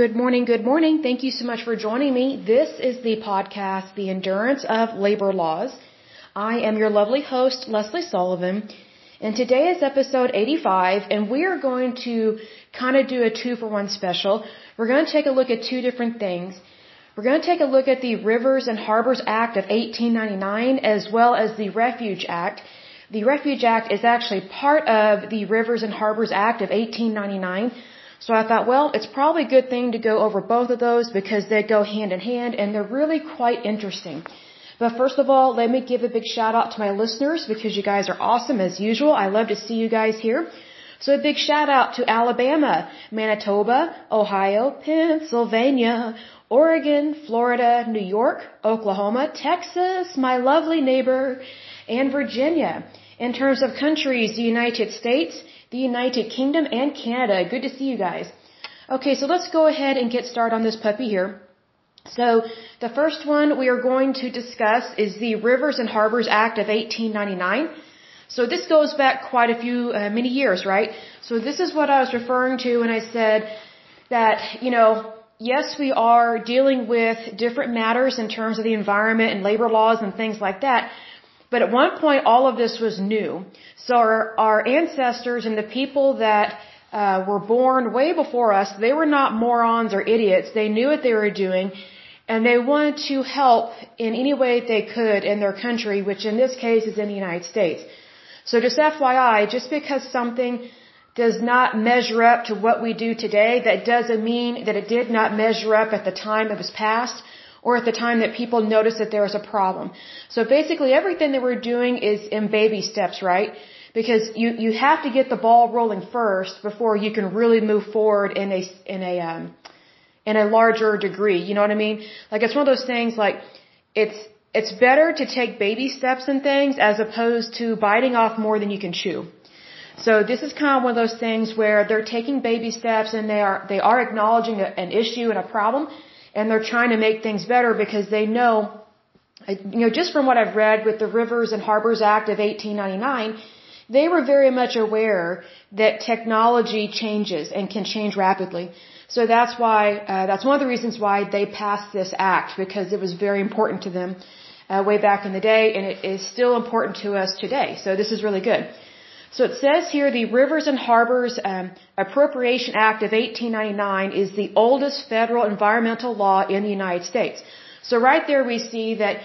Good morning, good morning. Thank you so much for joining me. This is the podcast, The Endurance of Labor Laws. I am your lovely host, Lesley Sullivan, and today is episode 85, and we are going to kind of do a two for one special. We're going to take a look at two different things. We're going to take a look at the Rivers and Harbors Act of 1899 as well as the Refuge Act. The Refuge Act is actually part of the Rivers and Harbors Act of 1899. So I thought, well, it's probably a good thing to go over both of those because they go hand in hand and they're really quite interesting. But first of all, let me give a big shout out to my listeners because you guys are awesome as usual. I love to see you guys here. So a big shout out to Alabama, Manitoba, Ohio, Pennsylvania, Oregon, Florida, New York, Oklahoma, Texas, my lovely neighbor, and Virginia. In terms of countries, the United States, the United Kingdom, and Canada. Good to see you guys. Okay, so let's go ahead and get started on this puppy here. So, the first one we are going to discuss is the Rivers and Harbors Act of 1899. So this goes back quite a few, uh, many years, right? So this is what I was referring to when I said that, you know, yes, we are dealing with different matters in terms of the environment and labor laws and things like that, but at one point, all of this was new. So our, our ancestors and the people that uh, were born way before us, they were not morons or idiots. They knew what they were doing, and they wanted to help in any way they could in their country, which in this case is in the United States. So just FYI, just because something does not measure up to what we do today, that doesn't mean that it did not measure up at the time it was passed or at the time that people notice that there is a problem. So basically everything that we're doing is in baby steps, right? Because you, you have to get the ball rolling first before you can really move forward in a, in a, um, in a larger degree. You know what I mean? Like it's one of those things like it's, it's better to take baby steps and things as opposed to biting off more than you can chew. So this is kind of one of those things where they're taking baby steps and they are, they are acknowledging an issue and a problem and they're trying to make things better because they know, you know, just from what I've read with the Rivers and Harbors Act of 1899, they were very much aware that technology changes and can change rapidly. So that's why, uh, that's one of the reasons why they passed this act because it was very important to them uh, way back in the day and it is still important to us today. So this is really good. So it says here the Rivers and Harbors um, Appropriation Act of 1899 is the oldest federal environmental law in the United States. So right there we see that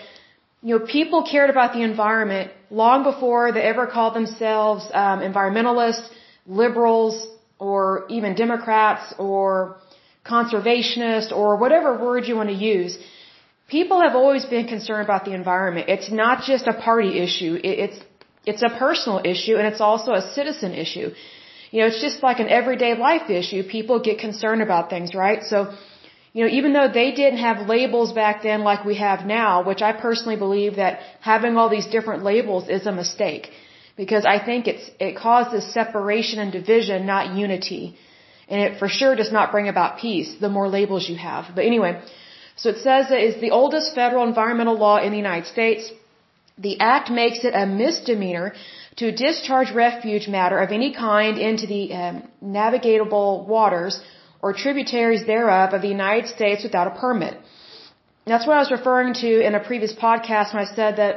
you know people cared about the environment long before they ever called themselves um, environmentalists, liberals, or even Democrats or conservationists or whatever word you want to use. People have always been concerned about the environment. It's not just a party issue. It's it's a personal issue and it's also a citizen issue. You know, it's just like an everyday life issue. People get concerned about things, right? So, you know, even though they didn't have labels back then like we have now, which I personally believe that having all these different labels is a mistake. Because I think it's, it causes separation and division, not unity. And it for sure does not bring about peace, the more labels you have. But anyway, so it says that it's the oldest federal environmental law in the United States. The act makes it a misdemeanor to discharge refuge matter of any kind into the um, navigatable waters or tributaries thereof of the United States without a permit. That's what I was referring to in a previous podcast when I said that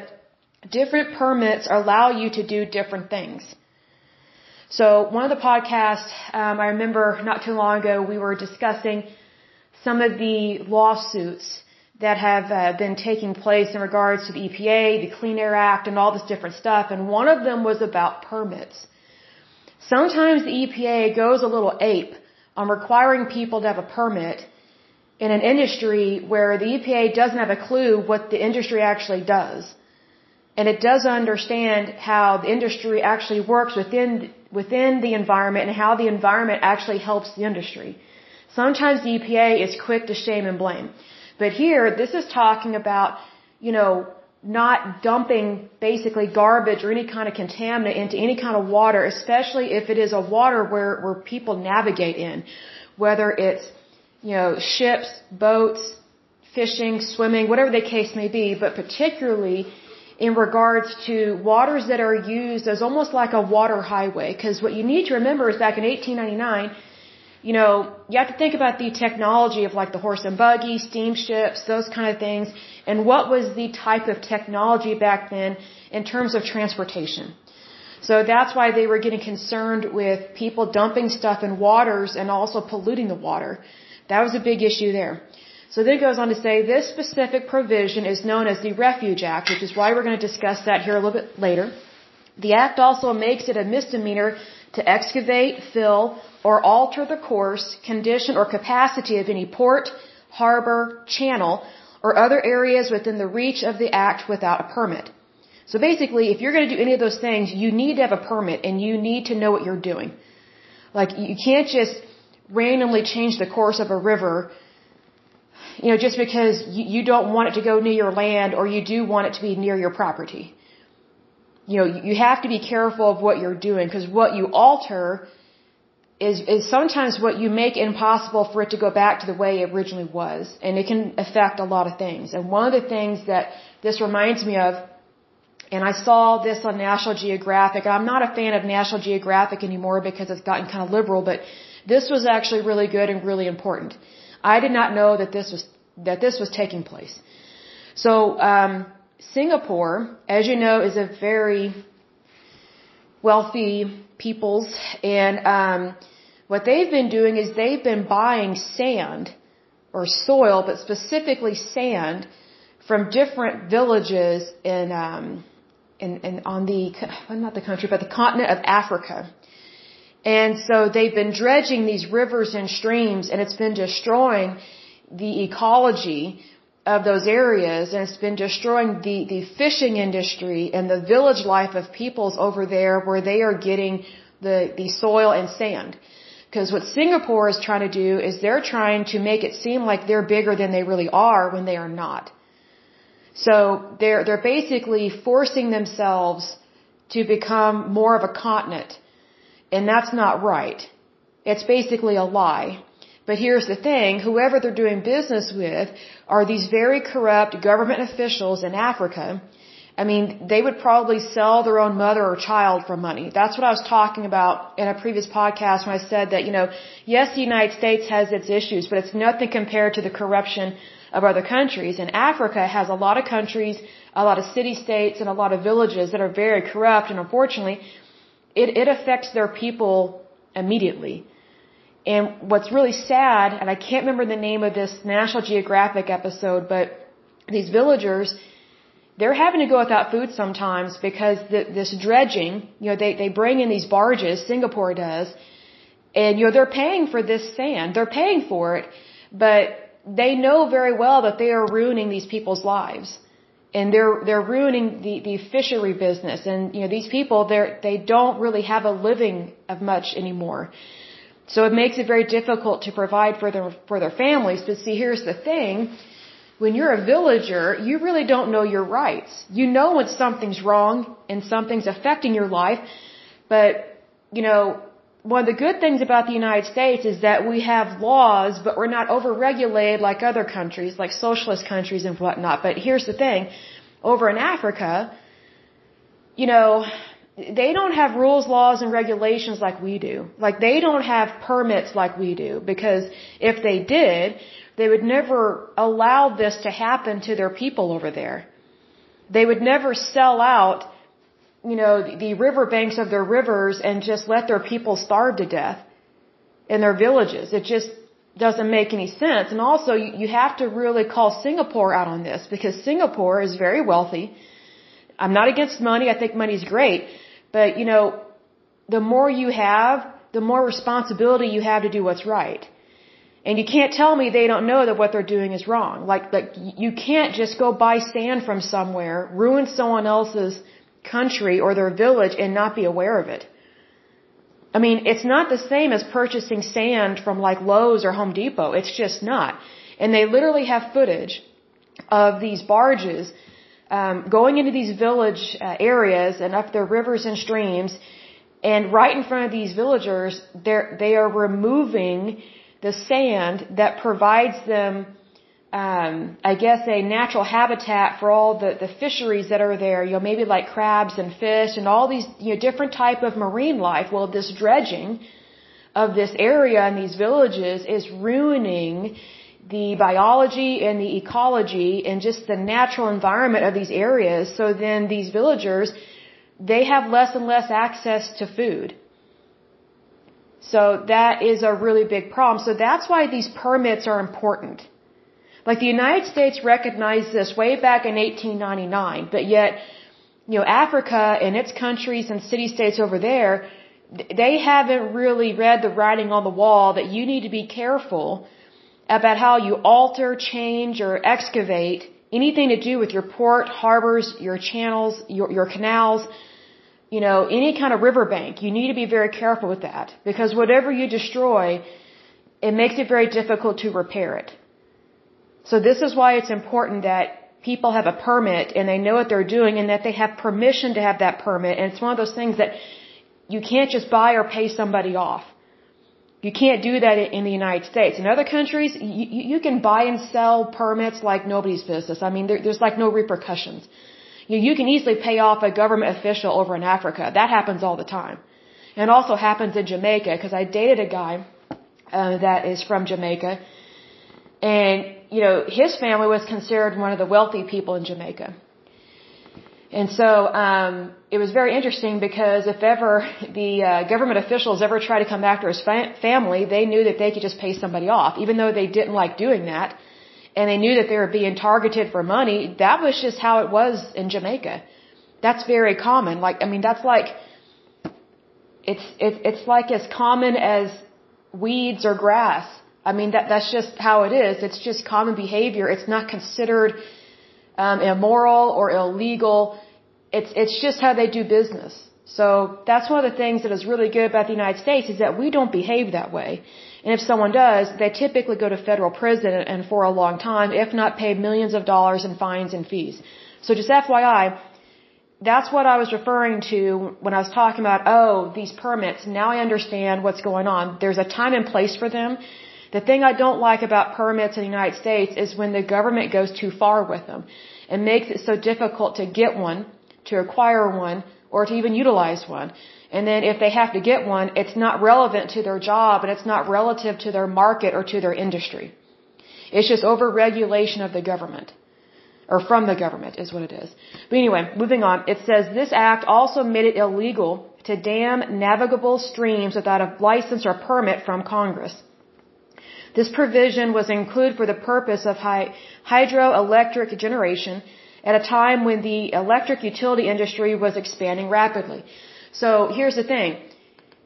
different permits allow you to do different things. So one of the podcasts, um, I remember not too long ago, we were discussing some of the lawsuits that have uh, been taking place in regards to the EPA, the Clean Air Act, and all this different stuff. And one of them was about permits. Sometimes the EPA goes a little ape on requiring people to have a permit in an industry where the EPA doesn't have a clue what the industry actually does. And it doesn't understand how the industry actually works within, within the environment and how the environment actually helps the industry. Sometimes the EPA is quick to shame and blame. But here, this is talking about, you know, not dumping basically garbage or any kind of contaminant into any kind of water, especially if it is a water where, where people navigate in. Whether it's, you know, ships, boats, fishing, swimming, whatever the case may be, but particularly in regards to waters that are used as almost like a water highway. Because what you need to remember is back in 1899, you know, you have to think about the technology of like the horse and buggy, steamships, those kind of things, and what was the type of technology back then in terms of transportation. So that's why they were getting concerned with people dumping stuff in waters and also polluting the water. That was a big issue there. So then it goes on to say this specific provision is known as the Refuge Act, which is why we're going to discuss that here a little bit later. The act also makes it a misdemeanor to excavate, fill, or alter the course, condition, or capacity of any port, harbor, channel, or other areas within the reach of the act without a permit. So basically, if you're going to do any of those things, you need to have a permit and you need to know what you're doing. Like, you can't just randomly change the course of a river, you know, just because you, don't want it to go near your land or you do want it to be near your property. You know, you have to be careful of what you're doing because what you alter is, is sometimes what you make impossible for it to go back to the way it originally was. And it can affect a lot of things. And one of the things that this reminds me of and I saw this on National Geographic. I'm not a fan of National Geographic anymore because it's gotten kind of liberal, but this was actually really good and really important. I did not know that this was that this was taking place. So um, Singapore, as you know, is a very wealthy peoples, and um, what they've been doing is they've been buying sand or soil, but specifically sand from different villages in um, in, in on the not the country but the continent of Africa. And so they've been dredging these rivers and streams and it's been destroying the ecology of those areas and it's been destroying the, the fishing industry and the village life of peoples over there where they are getting the, the soil and sand. Because what Singapore is trying to do is they're trying to make it seem like they're bigger than they really are when they are not. So they're, they're basically forcing themselves to become more of a continent. And that's not right. It's basically a lie. But here's the thing, whoever they're doing business with are these very corrupt government officials in Africa. I mean, they would probably sell their own mother or child for money. That's what I was talking about in a previous podcast when I said that, you know, yes, the United States has its issues, but it's nothing compared to the corruption of other countries. And Africa has a lot of countries, a lot of city states, and a lot of villages that are very corrupt. And unfortunately, it, it affects their people immediately. And what's really sad, and I can't remember the name of this National Geographic episode, but these villagers, they're having to go without food sometimes because the, this dredging, you know, they, they bring in these barges, Singapore does, and, you know, they're paying for this sand. They're paying for it, but they know very well that they are ruining these people's lives. And they're, they're ruining the, the fishery business. And, you know, these people, they're, they don't really have a living of much anymore. So it makes it very difficult to provide for their, for their families. But see, here's the thing. When you're a villager, you really don't know your rights. You know when something's wrong and something's affecting your life. But, you know, one of the good things about the United States is that we have laws, but we're not overregulated like other countries, like socialist countries and whatnot. But here's the thing. Over in Africa, you know, they don't have rules, laws, and regulations like we do. Like they don't have permits like we do. Because if they did, they would never allow this to happen to their people over there. They would never sell out you know, the, riverbanks of their rivers and just let their people starve to death in their villages. It just doesn't make any sense. And also, you, you have to really call Singapore out on this because Singapore is very wealthy. I'm not against money. I think money's great. But, you know, the more you have, the more responsibility you have to do what's right. And you can't tell me they don't know that what they're doing is wrong. Like, like you can't just go buy sand from somewhere, ruin someone else's country or their village and not be aware of it. I mean, it's not the same as purchasing sand from like Lowe's or Home Depot. It's just not. And they literally have footage of these barges um, going into these village uh, areas and up their rivers and streams, and right in front of these villagers, they're, they are removing the sand that provides them um, I guess a natural habitat for all the, the fisheries that are there, you know, maybe like crabs and fish and all these, you know, different type of marine life. Well, this dredging of this area and these villages is ruining the biology and the ecology and just the natural environment of these areas. So then these villagers, they have less and less access to food. So that is a really big problem. So that's why these permits are important. Like the United States recognized this way back in 1899, but yet, you know, Africa and its countries and city states over there, they haven't really read the writing on the wall that you need to be careful about how you alter, change, or excavate anything to do with your port, harbors, your channels, your, your canals, you know, any kind of riverbank. You need to be very careful with that because whatever you destroy, it makes it very difficult to repair it. So this is why it's important that people have a permit and they know what they're doing and that they have permission to have that permit. And it's one of those things that you can't just buy or pay somebody off. You can't do that in the United States. In other countries, you, you can buy and sell permits like nobody's business. I mean, there, there's like no repercussions. You, you can easily pay off a government official over in Africa. That happens all the time. And also happens in Jamaica because I dated a guy uh, that is from Jamaica. And, you know, his family was considered one of the wealthy people in Jamaica. And so um, it was very interesting because if ever the uh, government officials ever tried to come after his fa- family, they knew that they could just pay somebody off, even though they didn't like doing that, and they knew that they were being targeted for money. That was just how it was in Jamaica. That's very common. Like I mean, that's like it's it's it's like as common as weeds or grass. I mean that that's just how it is. It's just common behavior. It's not considered um, immoral or illegal. It's it's just how they do business. So that's one of the things that is really good about the United States is that we don't behave that way. And if someone does, they typically go to federal prison and for a long time, if not pay millions of dollars in fines and fees. So just FYI, that's what I was referring to when I was talking about, oh, these permits. Now I understand what's going on. There's a time and place for them. The thing I don't like about permits in the United States is when the government goes too far with them and makes it so difficult to get one, to acquire one, or to even utilize one. And then if they have to get one, it's not relevant to their job and it's not relative to their market or to their industry. It's just overregulation of the government. Or from the government is what it is. But anyway, moving on. It says this act also made it illegal to dam navigable streams without a license or permit from Congress. This provision was included for the purpose of hydroelectric generation at a time when the electric utility industry was expanding rapidly. So here's the thing.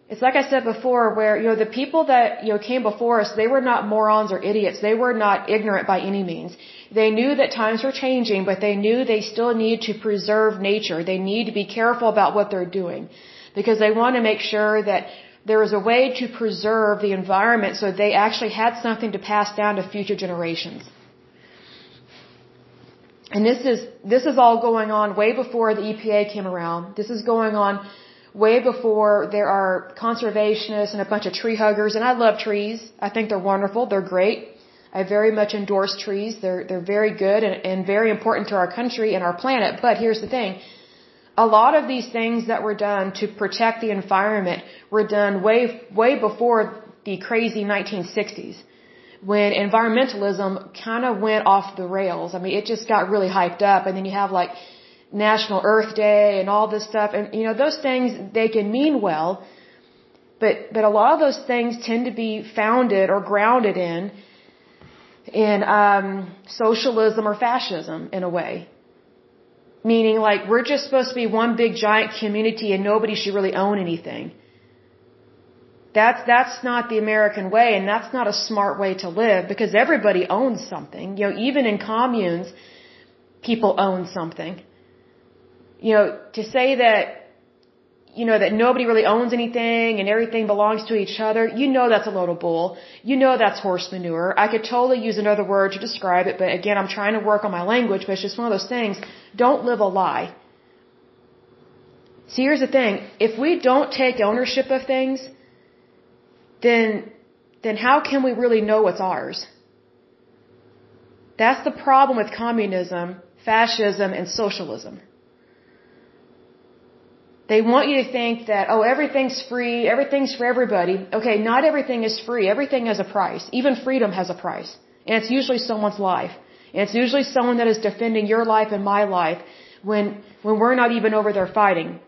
It's like I said before where, you know, the people that, you know, came before us, they were not morons or idiots. They were not ignorant by any means. They knew that times were changing, but they knew they still need to preserve nature. They need to be careful about what they're doing because they want to make sure that there is a way to preserve the environment so they actually had something to pass down to future generations. And this is, this is all going on way before the EPA came around. This is going on way before there are conservationists and a bunch of tree huggers. And I love trees. I think they're wonderful. They're great. I very much endorse trees. They're, they're very good and, and very important to our country and our planet. But here's the thing a lot of these things that were done to protect the environment were done way, way before the crazy 1960s when environmentalism kind of went off the rails. I mean, it just got really hyped up and then you have like National Earth Day and all this stuff and you know, those things, they can mean well, but, but a lot of those things tend to be founded or grounded in, in, um, socialism or fascism in a way. Meaning like we're just supposed to be one big giant community and nobody should really own anything. That's, that's not the American way and that's not a smart way to live because everybody owns something. You know, even in communes, people own something. You know, to say that you know, that nobody really owns anything and everything belongs to each other, you know that's a load of bull. You know that's horse manure. I could totally use another word to describe it, but again, I'm trying to work on my language, but it's just one of those things. Don't live a lie. See, here's the thing. If we don't take ownership of things, then, then how can we really know what's ours? That's the problem with communism, fascism, and socialism. They want you to think that, oh, everything's free, everything's for everybody. Okay, not everything is free. Everything has a price. Even freedom has a price. And it's usually someone's life. And it's usually someone that is defending your life and my life when, when we're not even over there fighting.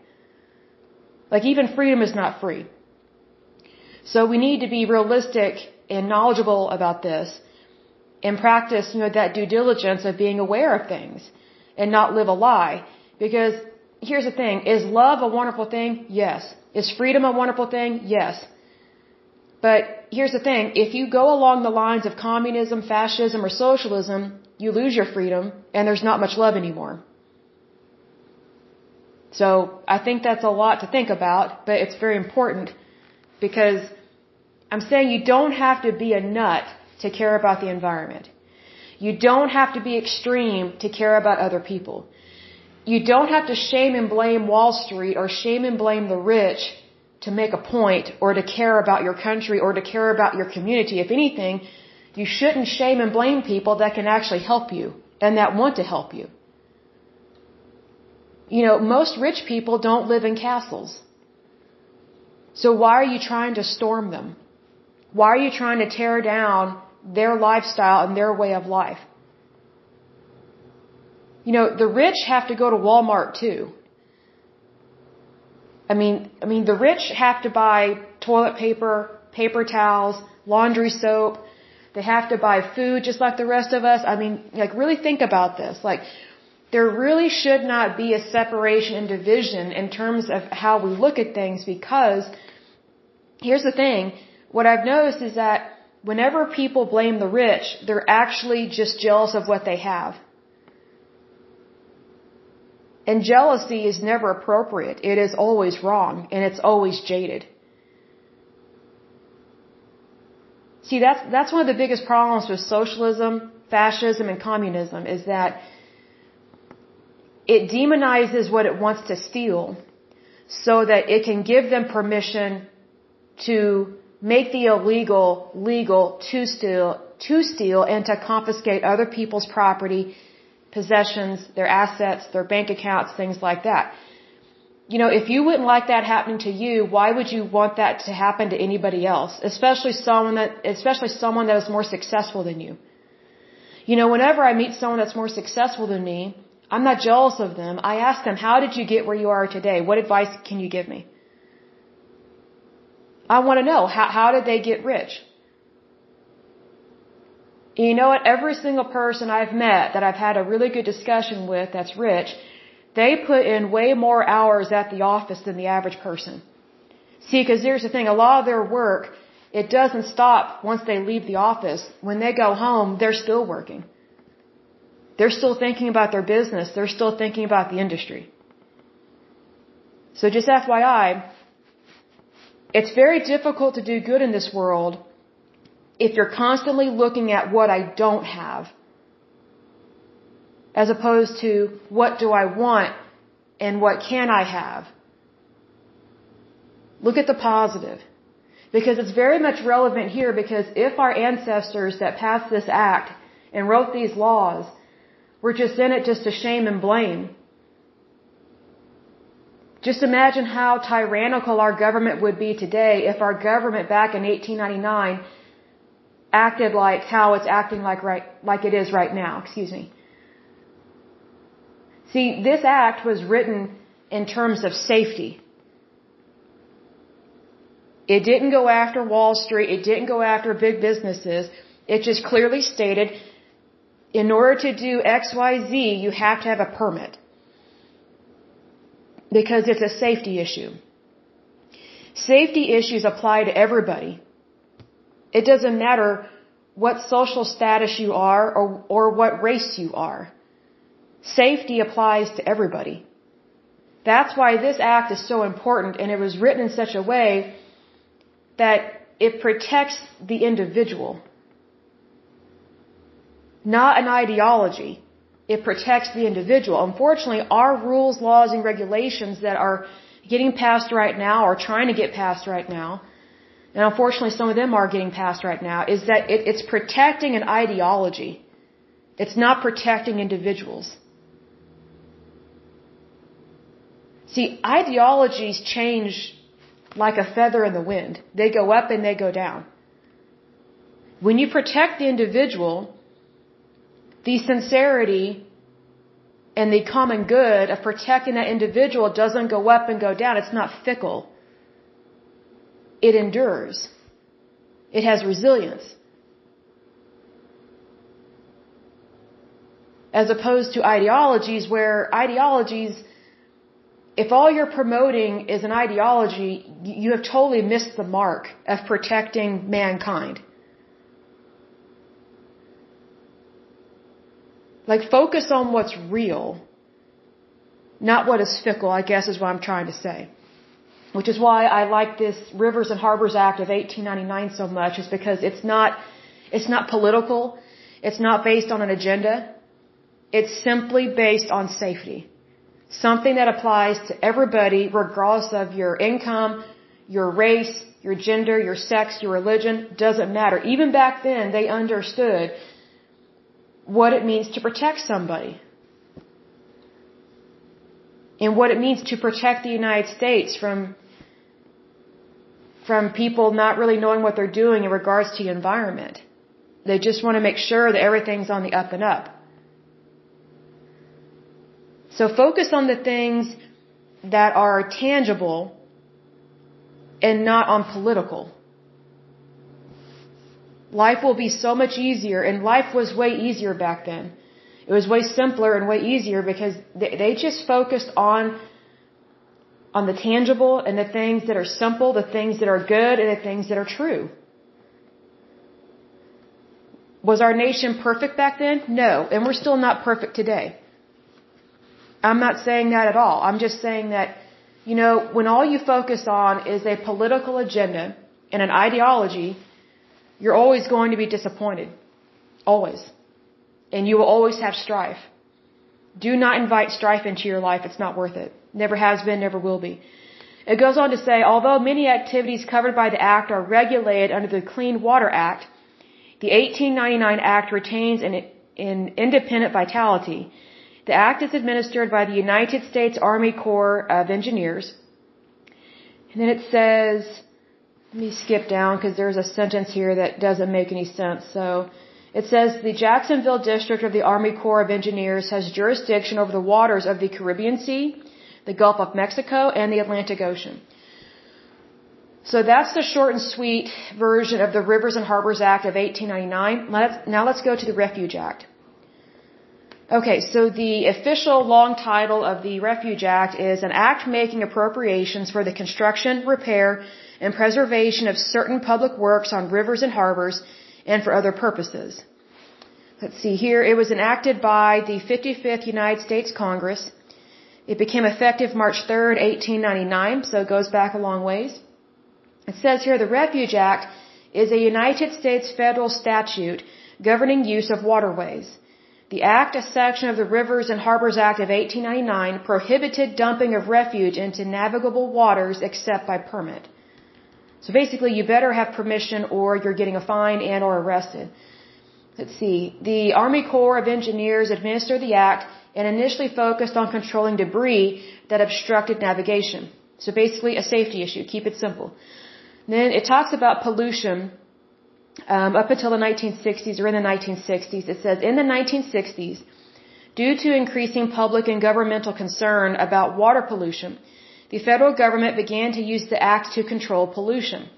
Like even freedom is not free. So we need to be realistic and knowledgeable about this and practice, you know, that due diligence of being aware of things and not live a lie. Because here's the thing, is love a wonderful thing? Yes. Is freedom a wonderful thing? Yes. But here's the thing, if you go along the lines of communism, fascism, or socialism, you lose your freedom and there's not much love anymore. So I think that's a lot to think about, but it's very important because I'm saying you don't have to be a nut to care about the environment. You don't have to be extreme to care about other people. You don't have to shame and blame Wall Street or shame and blame the rich to make a point or to care about your country or to care about your community. If anything, you shouldn't shame and blame people that can actually help you and that want to help you. You know, most rich people don't live in castles. So why are you trying to storm them? Why are you trying to tear down their lifestyle and their way of life? You know, the rich have to go to Walmart too. I mean, I mean, the rich have to buy toilet paper, paper towels, laundry soap. They have to buy food just like the rest of us. I mean, like really think about this. Like, there really should not be a separation and division in terms of how we look at things because here's the thing. What I've noticed is that whenever people blame the rich, they're actually just jealous of what they have. And jealousy is never appropriate. It is always wrong and it's always jaded. See, that's, that's one of the biggest problems with socialism, fascism, and communism is that it demonizes what it wants to steal so that it can give them permission to make the illegal legal to steal, to steal and to confiscate other people's property, possessions, their assets, their bank accounts, things like that. You know, if you wouldn't like that happening to you, why would you want that to happen to anybody else? Especially someone that, especially someone that is more successful than you. You know, whenever I meet someone that's more successful than me, I'm not jealous of them. I ask them, how did you get where you are today? What advice can you give me? I want to know, how, how did they get rich? You know what? Every single person I've met that I've had a really good discussion with that's rich, they put in way more hours at the office than the average person. See, because here's the thing, a lot of their work, it doesn't stop once they leave the office. When they go home, they're still working. They're still thinking about their business. They're still thinking about the industry. So just FYI, it's very difficult to do good in this world if you're constantly looking at what I don't have as opposed to what do I want and what can I have. Look at the positive. Because it's very much relevant here because if our ancestors that passed this act and wrote these laws were just in it just to shame and blame, just imagine how tyrannical our government would be today if our government back in 1899 acted like how it's acting like right like it is right now, excuse me. See, this act was written in terms of safety. It didn't go after Wall Street, it didn't go after big businesses. It just clearly stated in order to do XYZ, you have to have a permit. Because it's a safety issue. Safety issues apply to everybody. It doesn't matter what social status you are or, or what race you are. Safety applies to everybody. That's why this act is so important and it was written in such a way that it protects the individual. Not an ideology. It protects the individual. Unfortunately, our rules, laws, and regulations that are getting passed right now or trying to get passed right now and unfortunately some of them are getting passed right now, is that it, it's protecting an ideology. It's not protecting individuals. See, ideologies change like a feather in the wind. They go up and they go down. When you protect the individual, the sincerity and the common good of protecting that individual doesn't go up and go down. It's not fickle. It endures. It has resilience. As opposed to ideologies where ideologies, if all you're promoting is an ideology, you have totally missed the mark of protecting mankind. Like focus on what's real, not what is fickle, I guess is what I'm trying to say. Which is why I like this Rivers and Harbors Act of 1899 so much, is because it's not, it's not political, it's not based on an agenda, it's simply based on safety. Something that applies to everybody regardless of your income, your race, your gender, your sex, your religion, doesn't matter. Even back then, they understood what it means to protect somebody. And what it means to protect the United States from from people not really knowing what they're doing in regards to the environment. They just want to make sure that everything's on the up and up. So focus on the things that are tangible and not on political life will be so much easier and life was way easier back then. It was way simpler and way easier because they, they just focused on on the tangible and the things that are simple, the things that are good and the things that are true. Was our nation perfect back then? No, and we're still not perfect today. I'm not saying that at all. I'm just saying that, you know, when all you focus on is a political agenda and an ideology, you're always going to be disappointed. Always. And you will always have strife. Do not invite strife into your life. It's not worth it. Never has been, never will be. It goes on to say, although many activities covered by the Act are regulated under the Clean Water Act, the 1899 Act retains an, an independent vitality. The Act is administered by the United States Army Corps of Engineers. And then it says, let me skip down because there's a sentence here that doesn't make any sense. So it says the Jacksonville District of the Army Corps of Engineers has jurisdiction over the waters of the Caribbean Sea, the Gulf of Mexico, and the Atlantic Ocean. So that's the short and sweet version of the Rivers and Harbors Act of 1899. Let's, now let's go to the Refuge Act. Okay, so the official long title of the Refuge Act is an act making appropriations for the construction, repair, and preservation of certain public works on rivers and harbors and for other purposes. Let's see here. It was enacted by the 55th United States Congress. It became effective March 3rd, 1899, so it goes back a long ways. It says here the Refuge Act is a United States federal statute governing use of waterways. The Act, a section of the Rivers and Harbors Act of 1899, prohibited dumping of refuge into navigable waters except by permit. So basically, you better have permission or you're getting a fine and or arrested. Let's see. The Army Corps of Engineers administered the act and initially focused on controlling debris that obstructed navigation. So basically, a safety issue. Keep it simple. Then it talks about pollution um, up until the 1960s or in the 1960s. It says in the 1960s, due to increasing public and governmental concern about water pollution, the federal government began to use the act to control pollution.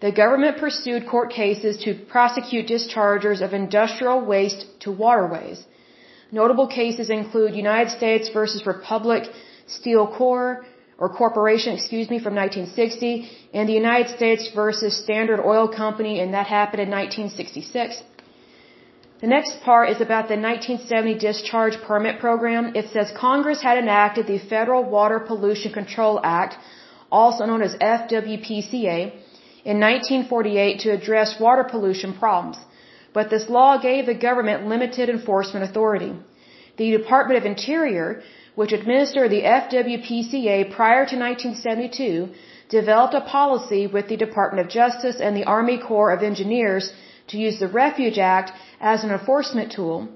The government pursued court cases to prosecute dischargers of industrial waste to waterways. Notable cases include United States versus Republic Steel Corps or Corporation, excuse me, from 1960, and the United States versus Standard Oil Company, and that happened in 1966. The next part is about the 1970 discharge permit program. It says Congress had enacted the Federal Water Pollution Control Act, also known as FWPCA, in 1948 to address water pollution problems. But this law gave the government limited enforcement authority. The Department of Interior, which administered the FWPCA prior to 1972, developed a policy with the Department of Justice and the Army Corps of Engineers to use the Refuge Act as an enforcement tool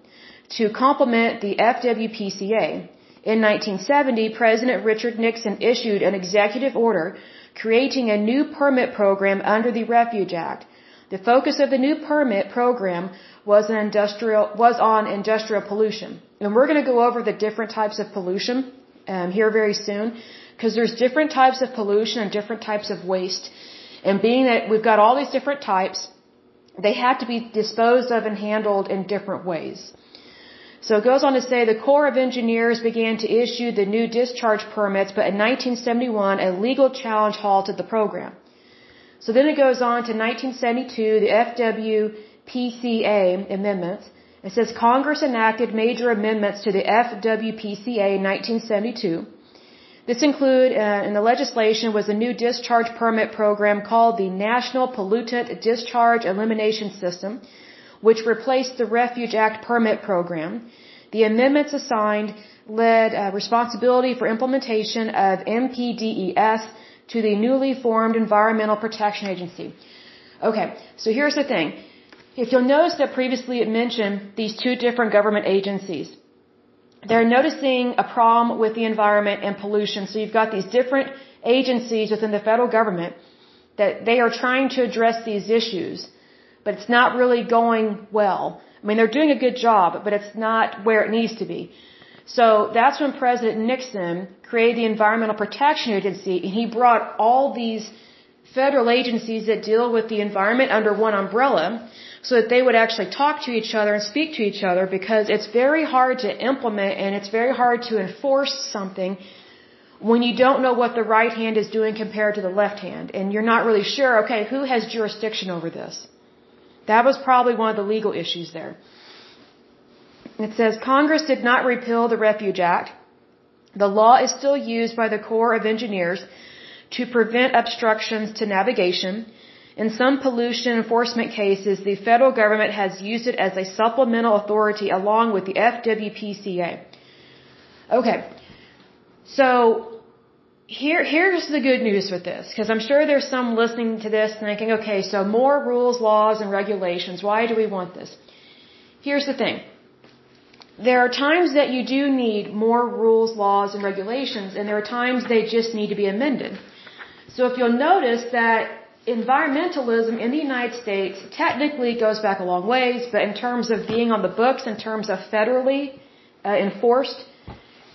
to complement the FWPCA. In 1970, President Richard Nixon issued an executive order creating a new permit program under the Refuge Act. The focus of the new permit program was, an industrial, was on industrial pollution. And we're going to go over the different types of pollution um, here very soon because there's different types of pollution and different types of waste. And being that we've got all these different types, they have to be disposed of and handled in different ways. So it goes on to say the Corps of Engineers began to issue the new discharge permits, but in 1971 a legal challenge halted the program. So then it goes on to 1972, the FWPCA amendments. It says Congress enacted major amendments to the FWPCA in 1972. This include uh, in the legislation was a new discharge permit program called the National Pollutant Discharge Elimination System, which replaced the Refuge Act permit program. The amendments assigned led uh, responsibility for implementation of NPDES to the newly formed Environmental Protection Agency. Okay, so here's the thing. If you'll notice that previously it mentioned these two different government agencies, they're noticing a problem with the environment and pollution. So you've got these different agencies within the federal government that they are trying to address these issues, but it's not really going well. I mean, they're doing a good job, but it's not where it needs to be. So that's when President Nixon created the Environmental Protection Agency, and he brought all these federal agencies that deal with the environment under one umbrella so that they would actually talk to each other and speak to each other because it's very hard to implement and it's very hard to enforce something when you don't know what the right hand is doing compared to the left hand and you're not really sure, okay, who has jurisdiction over this? That was probably one of the legal issues there. It says Congress did not repeal the Refuge Act. The law is still used by the Corps of Engineers to prevent obstructions to navigation in some pollution enforcement cases, the federal government has used it as a supplemental authority along with the FWPCA. Okay. So here, here's the good news with this, because I'm sure there's some listening to this thinking, okay, so more rules, laws, and regulations. Why do we want this? Here's the thing. There are times that you do need more rules, laws, and regulations, and there are times they just need to be amended. So if you'll notice that environmentalism in the United States technically goes back a long ways, but in terms of being on the books, in terms of federally uh, enforced,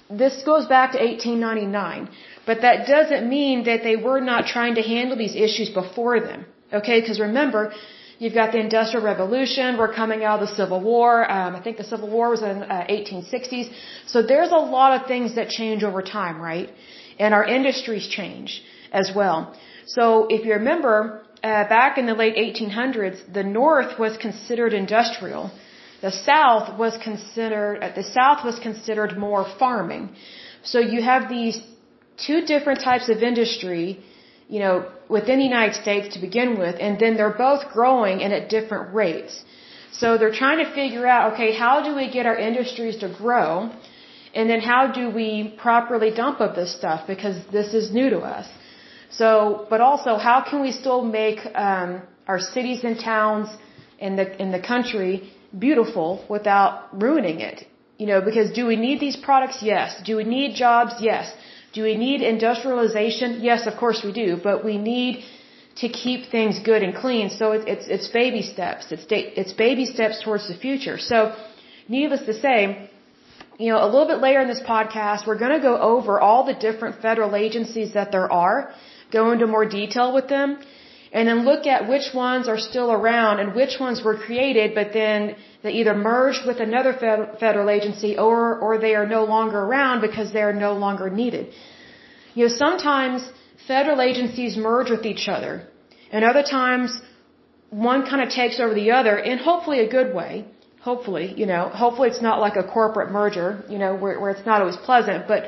this goes back to 1899. But that doesn't mean that they were not trying to handle these issues before them. Okay, because remember, you've got the Industrial Revolution, we're coming out of the Civil War, um, I think the Civil War was in uh, 1860s. So there's a lot of things that change over time, right? And our industries change as well. So if you remember, uh, back in the late 1800s, the North was considered industrial. The South was considered, uh, the South was considered more farming. So you have these two different types of industry, you know, within the United States to begin with, and then they're both growing and at different rates. So they're trying to figure out, okay, how do we get our industries to grow? And then how do we properly dump up this stuff? Because this is new to us. So, but also, how can we still make um, our cities and towns in the in the country beautiful without ruining it? You know, because do we need these products? Yes. Do we need jobs? Yes. Do we need industrialization? Yes, of course we do. But we need to keep things good and clean. So it's it's, it's baby steps. It's it's baby steps towards the future. So, needless to say, you know, a little bit later in this podcast, we're going to go over all the different federal agencies that there are go into more detail with them, and then look at which ones are still around and which ones were created, but then they either merged with another federal agency or, or they are no longer around because they are no longer needed. You know, sometimes federal agencies merge with each other, and other times one kind of takes over the other in hopefully a good way. Hopefully, you know, hopefully it's not like a corporate merger, you know, where, where it's not always pleasant, but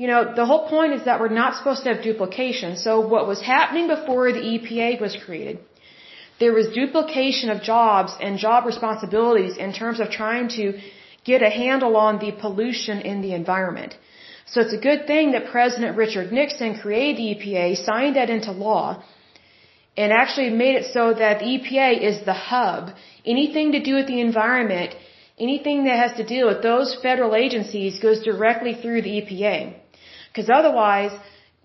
you know, the whole point is that we're not supposed to have duplication. So what was happening before the EPA was created, there was duplication of jobs and job responsibilities in terms of trying to get a handle on the pollution in the environment. So it's a good thing that President Richard Nixon created the EPA, signed that into law, and actually made it so that the EPA is the hub. Anything to do with the environment anything that has to deal with those federal agencies goes directly through the EPA. Because otherwise,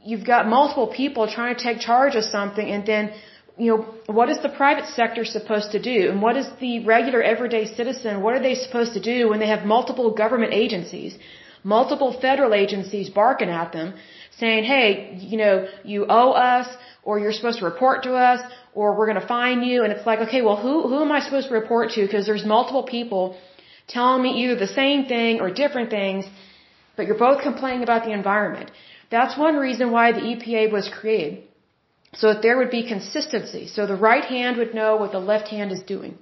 you've got multiple people trying to take charge of something and then, you know, what is the private sector supposed to do? And what is the regular everyday citizen, what are they supposed to do when they have multiple government agencies, multiple federal agencies barking at them, saying, hey, you know, you owe us, or you're supposed to report to us, or we're going to fine you. And it's like, okay, well, who, who am I supposed to report to? Because there's multiple people telling me either the same thing or different things, but you're both complaining about the environment. That's one reason why the EPA was created. So that there would be consistency. So the right hand would know what the left hand is doing.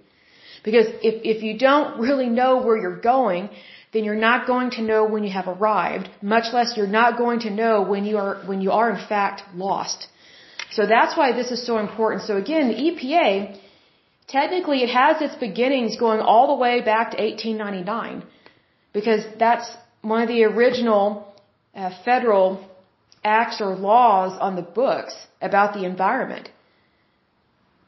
Because if, if you don't really know where you're going, then you're not going to know when you have arrived, much less you're not going to know when you are, when you are in fact lost. So that's why this is so important. So again, the EPA, technically it has its beginnings going all the way back to 1899 because that's one of the original uh, federal acts or laws on the books about the environment.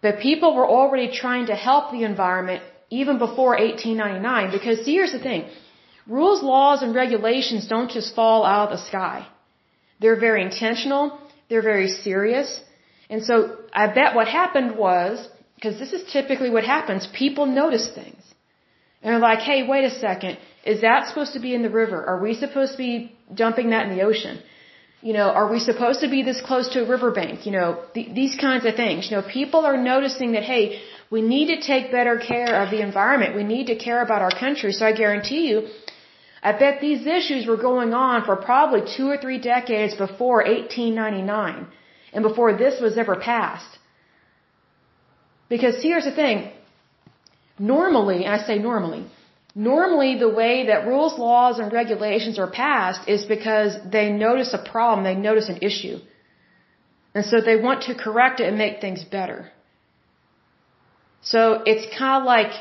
But people were already trying to help the environment even before 1899 because see, here's the thing. Rules, laws, and regulations don't just fall out of the sky. They're very intentional. They're very serious. And so I bet what happened was, because this is typically what happens, people notice things. And they're like, hey, wait a second. Is that supposed to be in the river? Are we supposed to be dumping that in the ocean? You know, are we supposed to be this close to a riverbank? You know, th- these kinds of things. You know, people are noticing that, hey, we need to take better care of the environment. We need to care about our country. So I guarantee you, I bet these issues were going on for probably two or three decades before 1899 and before this was ever passed. Because here's the thing. Normally, I say normally, Normally, the way that rules, laws, and regulations are passed is because they notice a problem, they notice an issue. And so they want to correct it and make things better. So it's kind of like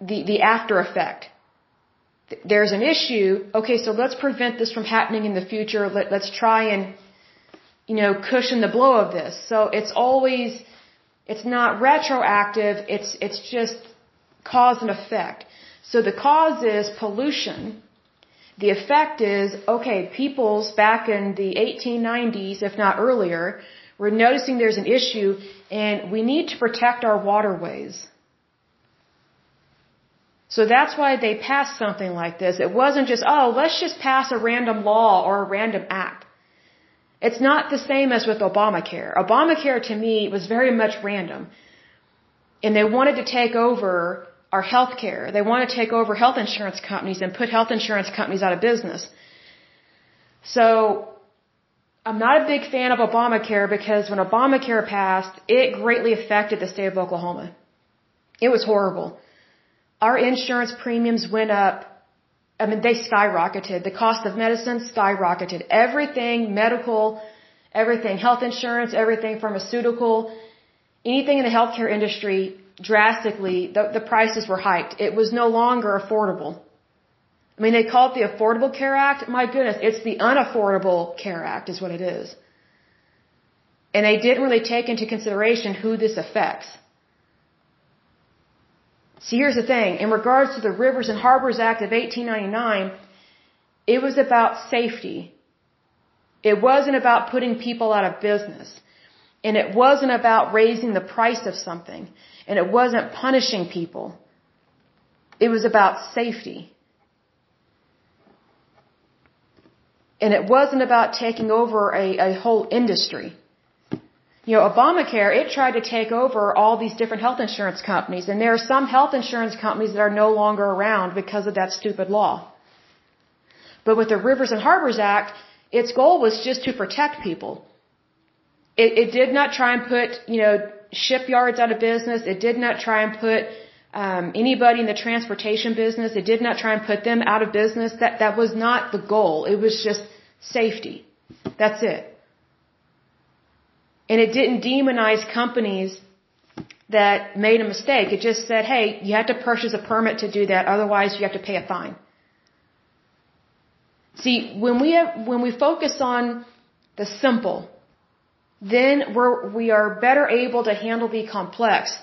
the, the after effect. There's an issue, okay, so let's prevent this from happening in the future. Let, let's try and, you know, cushion the blow of this. So it's always, it's not retroactive, it's, it's just cause and effect. So the cause is pollution. The effect is, okay, peoples back in the 1890s, if not earlier, were noticing there's an issue and we need to protect our waterways. So that's why they passed something like this. It wasn't just, oh, let's just pass a random law or a random act. It's not the same as with Obamacare. Obamacare to me was very much random. And they wanted to take over our health care. They want to take over health insurance companies and put health insurance companies out of business. So, I'm not a big fan of Obamacare because when Obamacare passed, it greatly affected the state of Oklahoma. It was horrible. Our insurance premiums went up. I mean, they skyrocketed. The cost of medicine skyrocketed. Everything medical, everything health insurance, everything pharmaceutical, anything in the healthcare industry drastically, the, the prices were hiked. It was no longer affordable. I mean, they call it the Affordable Care Act. My goodness, it's the Unaffordable Care Act is what it is. And they didn't really take into consideration who this affects. See, here's the thing. In regards to the Rivers and Harbors Act of 1899, it was about safety. It wasn't about putting people out of business. And it wasn't about raising the price of something. And it wasn't punishing people. It was about safety. And it wasn't about taking over a, a whole industry. You know, Obamacare, it tried to take over all these different health insurance companies. And there are some health insurance companies that are no longer around because of that stupid law. But with the Rivers and Harbors Act, its goal was just to protect people. It, it did not try and put, you know, shipyards out of business. It did not try and put um, anybody in the transportation business. It did not try and put them out of business. That that was not the goal. It was just safety. That's it. And it didn't demonize companies that made a mistake. It just said, hey, you have to purchase a permit to do that, otherwise you have to pay a fine. See, when we have, when we focus on the simple, then we're, we are better able to handle the complex.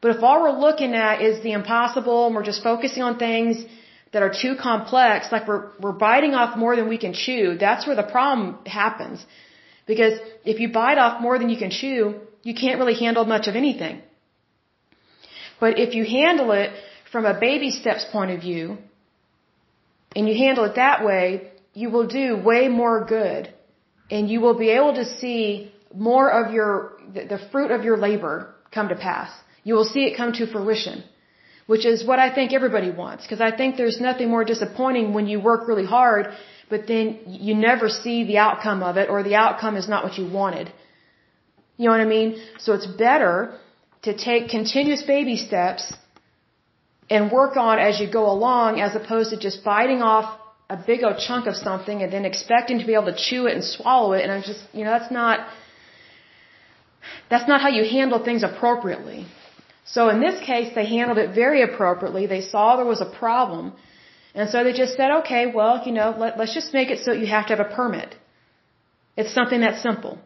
But if all we're looking at is the impossible and we're just focusing on things that are too complex, like we're, we're biting off more than we can chew, that's where the problem happens. Because if you bite off more than you can chew, you can't really handle much of anything. But if you handle it from a baby steps point of view, and you handle it that way, you will do way more good. And you will be able to see more of your, the fruit of your labor come to pass. You will see it come to fruition. Which is what I think everybody wants. Because I think there's nothing more disappointing when you work really hard, but then you never see the outcome of it, or the outcome is not what you wanted. You know what I mean? So it's better to take continuous baby steps and work on as you go along as opposed to just biting off a big old chunk of something and then expecting to be able to chew it and swallow it. And I'm just, you know, that's not, that's not how you handle things appropriately. So in this case, they handled it very appropriately. They saw there was a problem. And so they just said, okay, well, you know, let, let's just make it so you have to have a permit. It's something that simple.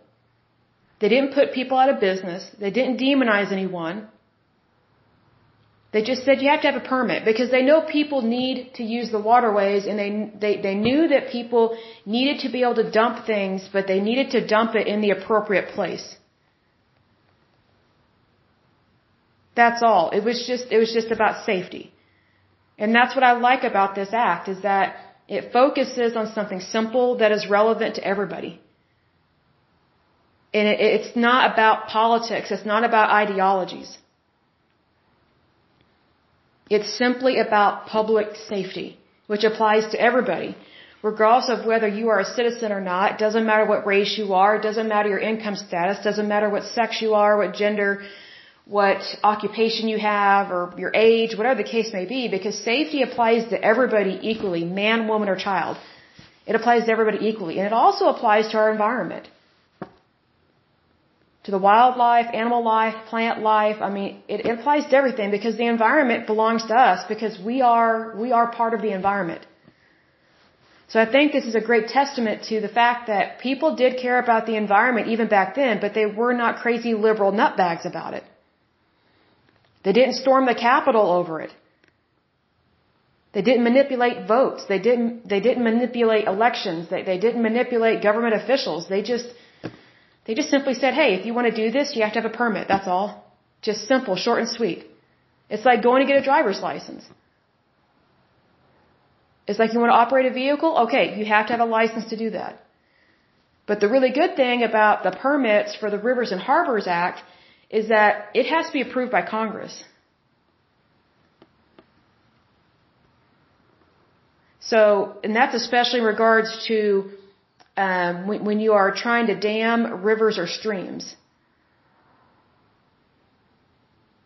They didn't put people out of business. They didn't demonize anyone. They just said you have to have a permit because they know people need to use the waterways and they, they, they knew that people needed to be able to dump things, but they needed to dump it in the appropriate place. That's all. It was just, it was just about safety. And that's what I like about this act is that it focuses on something simple that is relevant to everybody. And it, it's not about politics. It's not about ideologies. It's simply about public safety, which applies to everybody. Regardless of whether you are a citizen or not, it doesn't matter what race you are, it doesn't matter your income status, doesn't matter what sex you are, what gender, what occupation you have or your age, whatever the case may be, because safety applies to everybody equally, man, woman, or child. It applies to everybody equally. And it also applies to our environment. To the wildlife, animal life, plant life. I mean, it, it applies to everything because the environment belongs to us because we are, we are part of the environment. So I think this is a great testament to the fact that people did care about the environment even back then, but they were not crazy liberal nutbags about it. They didn't storm the Capitol over it. They didn't manipulate votes. They didn't, they didn't manipulate elections. They, they didn't manipulate government officials. They just, they just simply said, hey, if you want to do this, you have to have a permit. That's all. Just simple, short and sweet. It's like going to get a driver's license. It's like you want to operate a vehicle? Okay, you have to have a license to do that. But the really good thing about the permits for the Rivers and Harbors Act is that it has to be approved by Congress. So, and that's especially in regards to um, when, when you are trying to dam rivers or streams.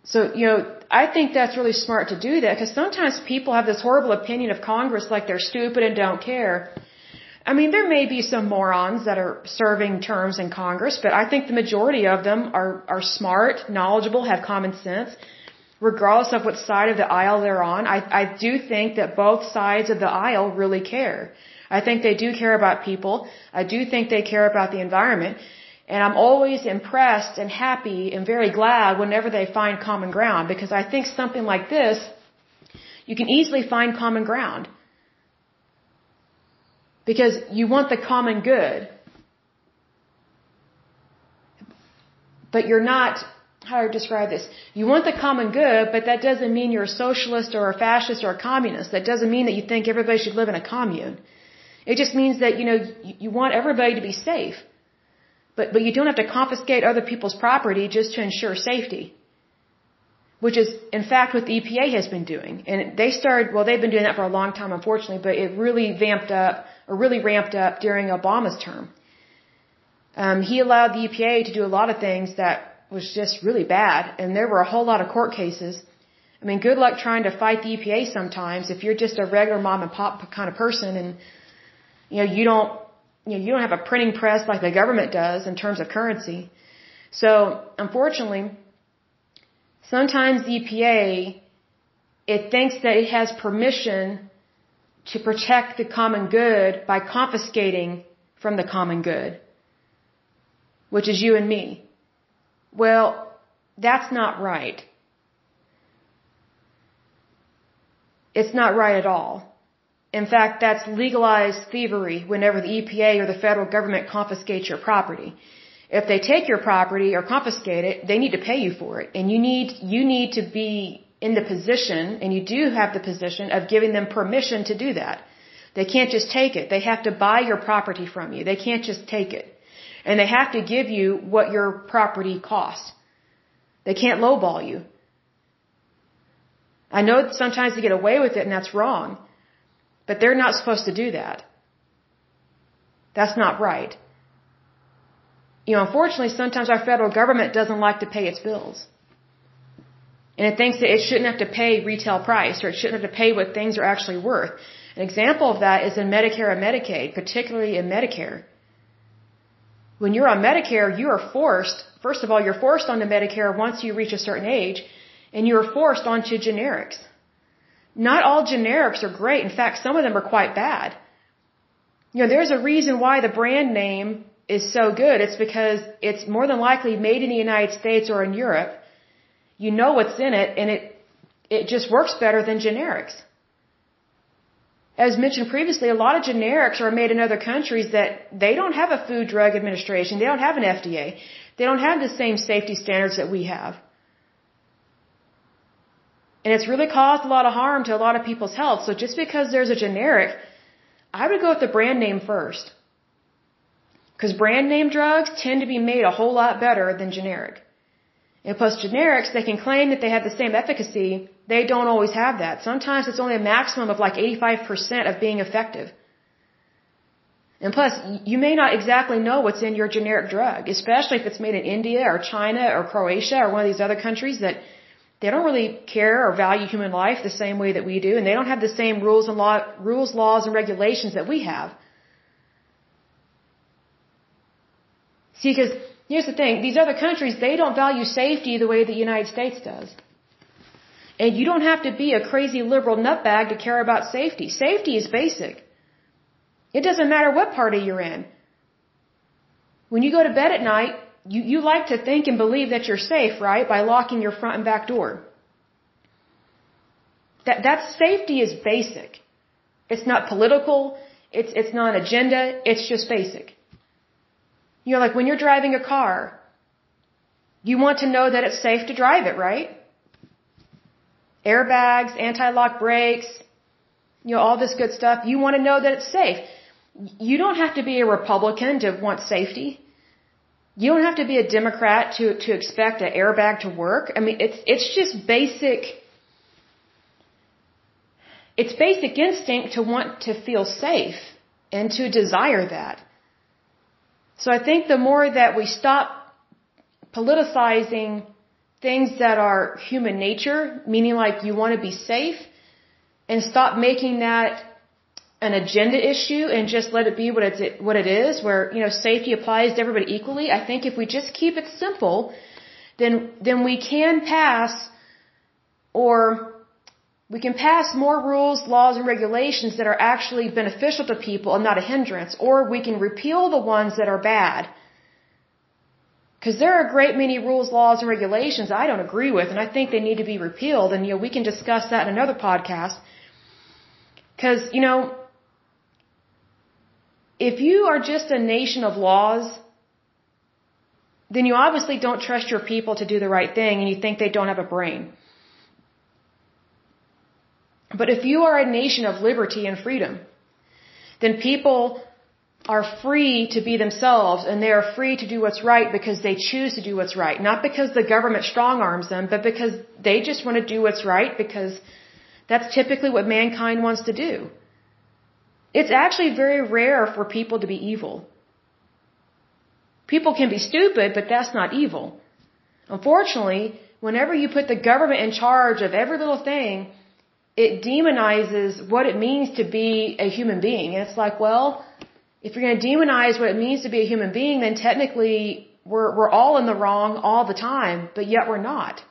So, you know, I think that's really smart to do that because sometimes people have this horrible opinion of Congress like they're stupid and don't care. I mean, there may be some morons that are serving terms in Congress, but I think the majority of them are, are smart, knowledgeable, have common sense, regardless of what side of the aisle they're on. I, I do think that both sides of the aisle really care. I think they do care about people. I do think they care about the environment. And I'm always impressed and happy and very glad whenever they find common ground because I think something like this, you can easily find common ground. Because you want the common good. But you're not, how do I describe this? You want the common good, but that doesn't mean you're a socialist or a fascist or a communist. That doesn't mean that you think everybody should live in a commune. It just means that, you know, you want everybody to be safe. But, but you don't have to confiscate other people's property just to ensure safety which is in fact what the EPA has been doing. And they started, well, they've been doing that for a long time, unfortunately, but it really vamped up or really ramped up during Obama's term. Um, he allowed the EPA to do a lot of things that was just really bad, and there were a whole lot of court cases. I mean, good luck trying to fight the EPA sometimes if you're just a regular mom and pop kind of person, and you know, you don't you know, you don't have a printing press like the government does in terms of currency. So, unfortunately, sometimes the EPA it thinks that it has permission to protect the common good by confiscating from the common good, which is you and me. Well, that's not right. It's not right at all. In fact, that's legalized thievery whenever the EPA or the federal government confiscates your property. If they take your property or confiscate it, they need to pay you for it. And you need, you need to be in the position, and you do have the position of giving them permission to do that. They can't just take it. They have to buy your property from you. They can't just take it. And they have to give you what your property costs. They can't lowball you. I know sometimes they get away with it and that's wrong. But they're not supposed to do that. That's not right. You know, unfortunately, sometimes our federal government doesn't like to pay its bills. And it thinks that it shouldn't have to pay retail price or it shouldn't have to pay what things are actually worth. An example of that is in Medicare and Medicaid, particularly in Medicare. When you're on Medicare, you are forced, first of all, you're forced onto Medicare once you reach a certain age, and you're forced onto generics. Not all generics are great. In fact, some of them are quite bad. You know, there's a reason why the brand name is so good. It's because it's more than likely made in the United States or in Europe. You know what's in it, and it, it just works better than generics. As mentioned previously, a lot of generics are made in other countries that they don't have a Food Drug Administration. They don't have an FDA. They don't have the same safety standards that we have. And it's really caused a lot of harm to a lot of people's health. So just because there's a generic, I would go with the brand name first. Because brand name drugs tend to be made a whole lot better than generic. And plus generics, they can claim that they have the same efficacy. They don't always have that. Sometimes it's only a maximum of like 85% of being effective. And plus, you may not exactly know what's in your generic drug, especially if it's made in India or China or Croatia or one of these other countries that they don't really care or value human life the same way that we do, and they don't have the same rules and law, rules, laws, and regulations that we have. See, because here's the thing: these other countries they don't value safety the way the United States does. And you don't have to be a crazy liberal nutbag to care about safety. Safety is basic. It doesn't matter what party you're in. When you go to bed at night, you, you like to think and believe that you're safe, right? By locking your front and back door. That, that safety is basic. It's not political. It's, it's not an agenda. It's just basic. You know, like when you're driving a car, you want to know that it's safe to drive it, right? Airbags, anti-lock brakes, you know, all this good stuff. You want to know that it's safe. You don't have to be a Republican to want safety. You don't have to be a Democrat to, to expect an airbag to work. I mean, it's, it's just basic, it's basic instinct to want to feel safe and to desire that. So I think the more that we stop politicizing things that are human nature, meaning like you want to be safe, and stop making that an agenda issue and just let it be what it's what it is, where you know safety applies to everybody equally. I think if we just keep it simple, then then we can pass or we can pass more rules, laws, and regulations that are actually beneficial to people and not a hindrance, or we can repeal the ones that are bad. Because there are a great many rules, laws, and regulations I don't agree with, and I think they need to be repealed. And you know, we can discuss that in another podcast. Because you know, if you are just a nation of laws, then you obviously don't trust your people to do the right thing and you think they don't have a brain. But if you are a nation of liberty and freedom, then people are free to be themselves and they are free to do what's right because they choose to do what's right. Not because the government strong arms them, but because they just want to do what's right because that's typically what mankind wants to do. It's actually very rare for people to be evil. People can be stupid, but that's not evil. Unfortunately, whenever you put the government in charge of every little thing, it demonizes what it means to be a human being. And it's like, well, if you're going to demonize what it means to be a human being, then technically we're, we're all in the wrong all the time, but yet we're not.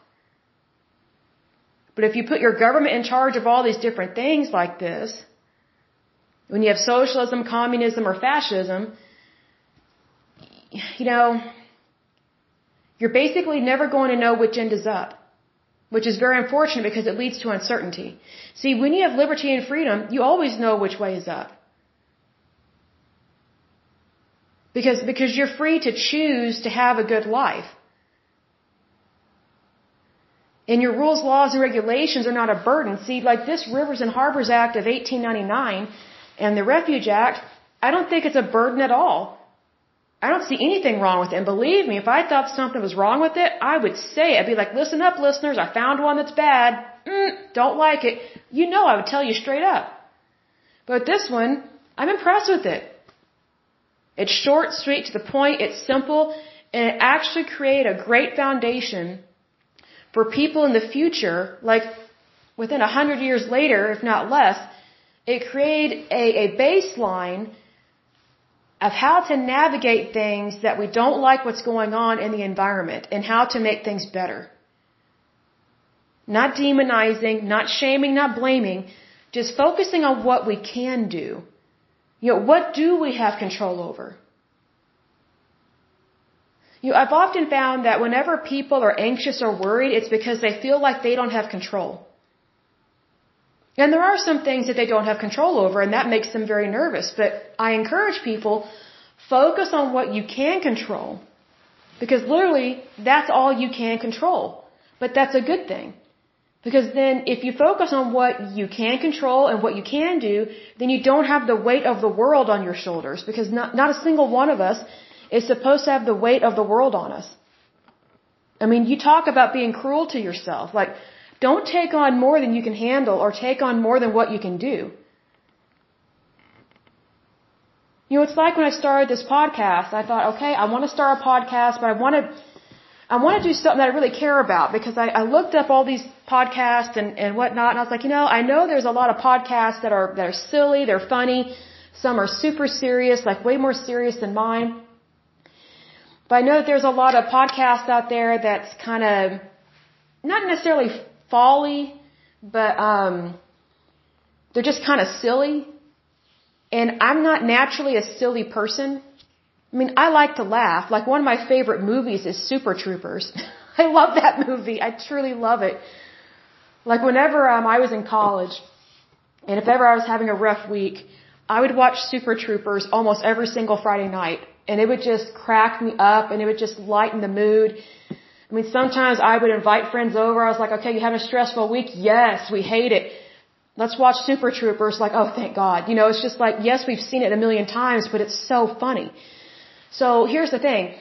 But if you put your government in charge of all these different things like this, when you have socialism, communism, or fascism, you know, you're basically never going to know which end is up. which is very unfortunate because it leads to uncertainty. See, when you have liberty and freedom, you always know which way is up. Because, because you're free to choose to have a good life. And your rules, laws, and regulations are not a burden. See, like this Rivers and Harbors Act of 1899 and the Refuse Act, I don't think it's a burden at all. I don't see anything wrong with it. And believe me, if I thought something was wrong with it, I would say it. I'd be like, listen up, listeners, I found one that's bad. Mm, don't like it. You know I would tell you straight up. But this one, I'm impressed with it. It's short, sweet, to the point, it's simple, and it actually created a great foundation for people in the future, like within a hundred years later, if not less, it created a, a baseline of how to navigate things that we don't like what's going on in the environment and how to make things better. Not demonizing, not shaming, not blaming, just focusing on what we can do. You know, what do we have control over? You know, I've often found that whenever people are anxious or worried, it's because they feel like they don't have control. And there are some things that they don't have control over, and that makes them very nervous. But I encourage people, focus on what you can control. Because literally, that's all you can control. But that's a good thing. Because then if you focus on what you can control and what you can do, then you don't have the weight of the world on your shoulders. Because not, not a single one of us is supposed to have the weight of the world on us. I mean, you talk about being cruel to yourself. Like, don't take on more than you can handle or take on more than what you can do. You know, it's like when I started this podcast, I thought, okay, I want to start a podcast, but I want to, I want to do something that I really care about because I, I looked up all these podcasts and, and whatnot and I was like, you know, I know there's a lot of podcasts that are, that are silly, they're funny, some are super serious, like way more serious than mine. But I know that there's a lot of podcasts out there that's kind of not necessarily folly, but um, they're just kind of silly. And I'm not naturally a silly person. I mean, I like to laugh. Like one of my favorite movies is Super Troopers. I love that movie. I truly love it. Like whenever um, I was in college, and if ever I was having a rough week, I would watch Super Troopers almost every single Friday night, and it would just crack me up, and it would just lighten the mood. I mean, sometimes I would invite friends over. I was like, okay, you having a stressful week? Yes, we hate it. Let's watch Super Troopers. Like, oh, thank God. You know, it's just like, yes, we've seen it a million times, but it's so funny. So here's the thing.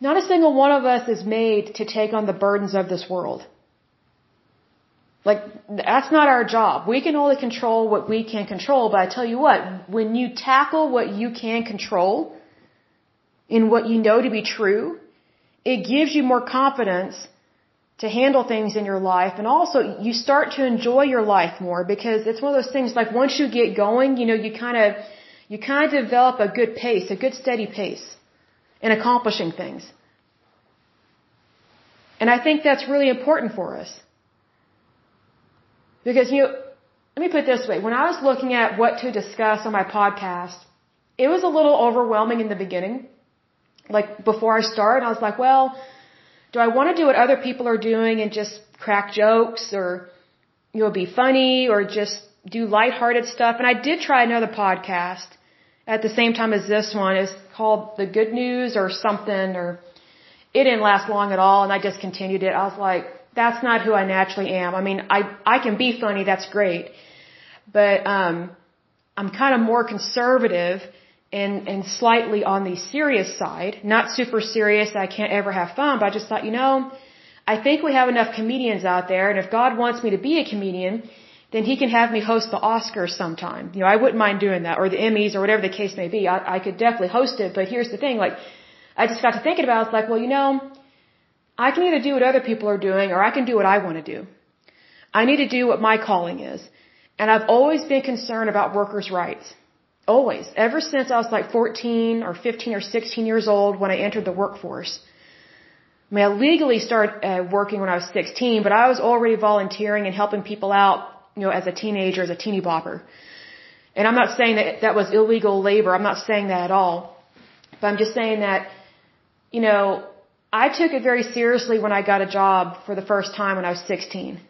Not a single one of us is made to take on the burdens of this world. Like, that's not our job. We can only control what we can control, but I tell you what, when you tackle what you can control in what you know to be true, it gives you more confidence to handle things in your life and also you start to enjoy your life more because it's one of those things like once you get going, you know, you kind of you kind of develop a good pace, a good steady pace in accomplishing things. And I think that's really important for us. Because you know, let me put it this way, when I was looking at what to discuss on my podcast, it was a little overwhelming in the beginning like before I started, I was like, well, do I want to do what other people are doing and just crack jokes or, you know, be funny or just do lighthearted stuff? And I did try another podcast at the same time as this one. It's called The Good News or something or it didn't last long at all and I just continued it. I was like, that's not who I naturally am. I mean, I, I can be funny. That's great. But, um, I'm kind of more conservative and and slightly on the serious side, not super serious. I can't ever have fun, but I just thought, you know, I think we have enough comedians out there, and if God wants me to be a comedian, then He can have me host the Oscars sometime. You know, I wouldn't mind doing that, or the Emmys, or whatever the case may be. I, I could definitely host it. But here's the thing, like, I just got to thinking about. It, it's like, well, you know, I can either do what other people are doing, or I can do what I want to do. I need to do what my calling is, and I've always been concerned about workers' rights. Always. Ever since I was like 14 or 15 or 16 years old when I entered the workforce. I mean, I legally started uh, working when I was 16, but I was already volunteering and helping people out, you know, as a teenager, as a teeny bopper. And I'm not saying that that was illegal labor. I'm not saying that at all. But I'm just saying that, you know, I took it very seriously when I got a job for the first time when I was 16.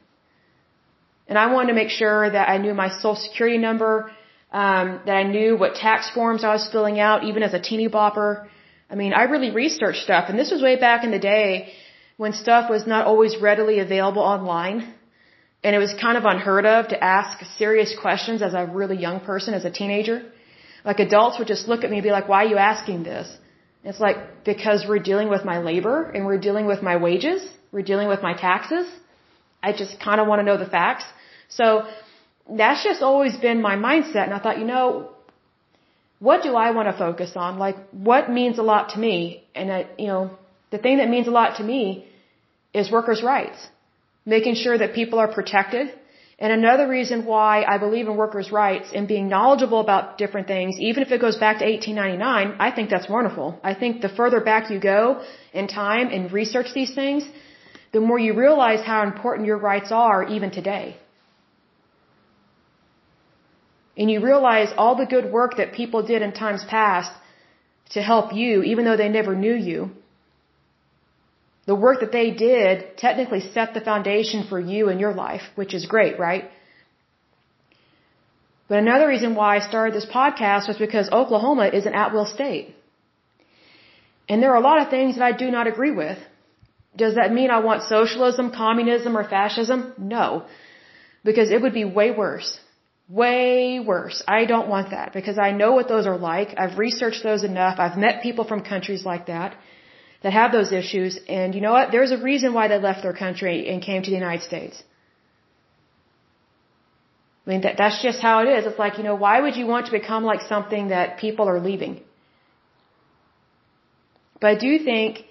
And I wanted to make sure that I knew my social security number, um, that I knew what tax forms I was filling out, even as a teeny bopper. I mean, I really researched stuff, and this was way back in the day when stuff was not always readily available online. And it was kind of unheard of to ask serious questions as a really young person, as a teenager. Like adults would just look at me and be like, why are you asking this? It's like, because we're dealing with my labor and we're dealing with my wages. We're dealing with my taxes. I just kind of want to know the facts. So that's just always been my mindset. And I thought, you know, what do I want to focus on? Like, what means a lot to me? And I, you know, the thing that means a lot to me is workers' rights. Making sure that people are protected. And another reason why I believe in workers' rights and being knowledgeable about different things, even if it goes back to 1899, I think that's wonderful. I think the further back you go in time and research these things, the more you realize how important your rights are even today. And you realize all the good work that people did in times past to help you, even though they never knew you. The work that they did technically set the foundation for you and your life, which is great, right? But another reason why I started this podcast was because Oklahoma is an at will state. And there are a lot of things that I do not agree with. Does that mean I want socialism, communism, or fascism? No. Because it would be way worse. Way worse. I don't want that because I know what those are like. I've researched those enough. I've met people from countries like that that have those issues. And you know what? There's a reason why they left their country and came to the United States. I mean, that, that's just how it is. It's like, you know, why would you want to become like something that people are leaving? But I do think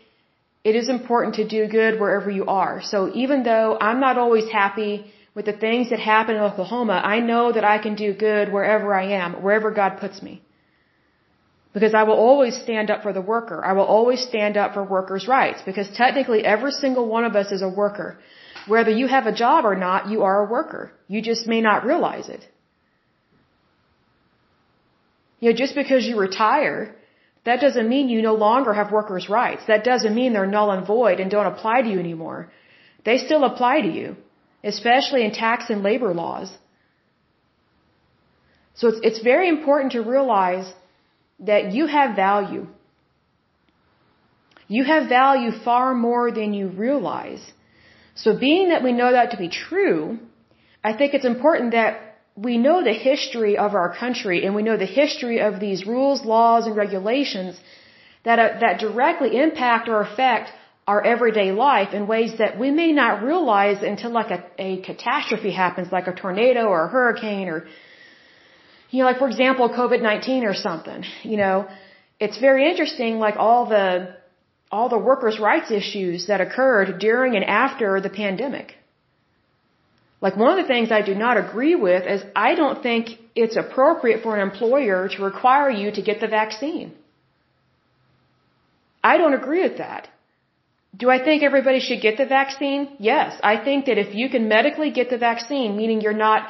it is important to do good wherever you are. So even though I'm not always happy with the things that happen in Oklahoma, I know that I can do good wherever I am, wherever God puts me. Because I will always stand up for the worker. I will always stand up for workers' rights. Because technically every single one of us is a worker. Whether you have a job or not, you are a worker. You just may not realize it. You know, just because you retire, that doesn't mean you no longer have workers' rights. That doesn't mean they're null and void and don't apply to you anymore. They still apply to you especially in tax and labor laws. So it's, it's very important to realize that you have value. You have value far more than you realize. So being that we know that to be true, I think it's important that we know the history of our country and we know the history of these rules, laws, and regulations that, uh, that directly impact or affect our everyday life in ways that we may not realize until like a, a catastrophe happens, like a tornado or a hurricane or, you know, like for example, COVID-19 or something, you know, it's very interesting, like all the, all the workers' rights issues that occurred during and after the pandemic. Like one of the things I do not agree with is I don't think it's appropriate for an employer to require you to get the vaccine. I don't agree with that. Do I think everybody should get the vaccine? Yes. I think that if you can medically get the vaccine, meaning you're not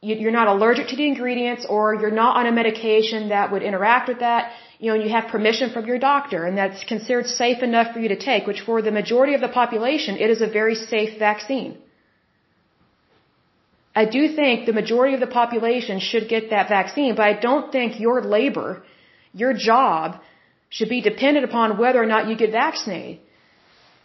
you're not allergic to the ingredients or you're not on a medication that would interact with that, you know, and you have permission from your doctor and that's considered safe enough for you to take, which for the majority of the population, it is a very safe vaccine. I do think the majority of the population should get that vaccine, but I don't think your labor, your job, should be dependent upon whether or not you get vaccinated.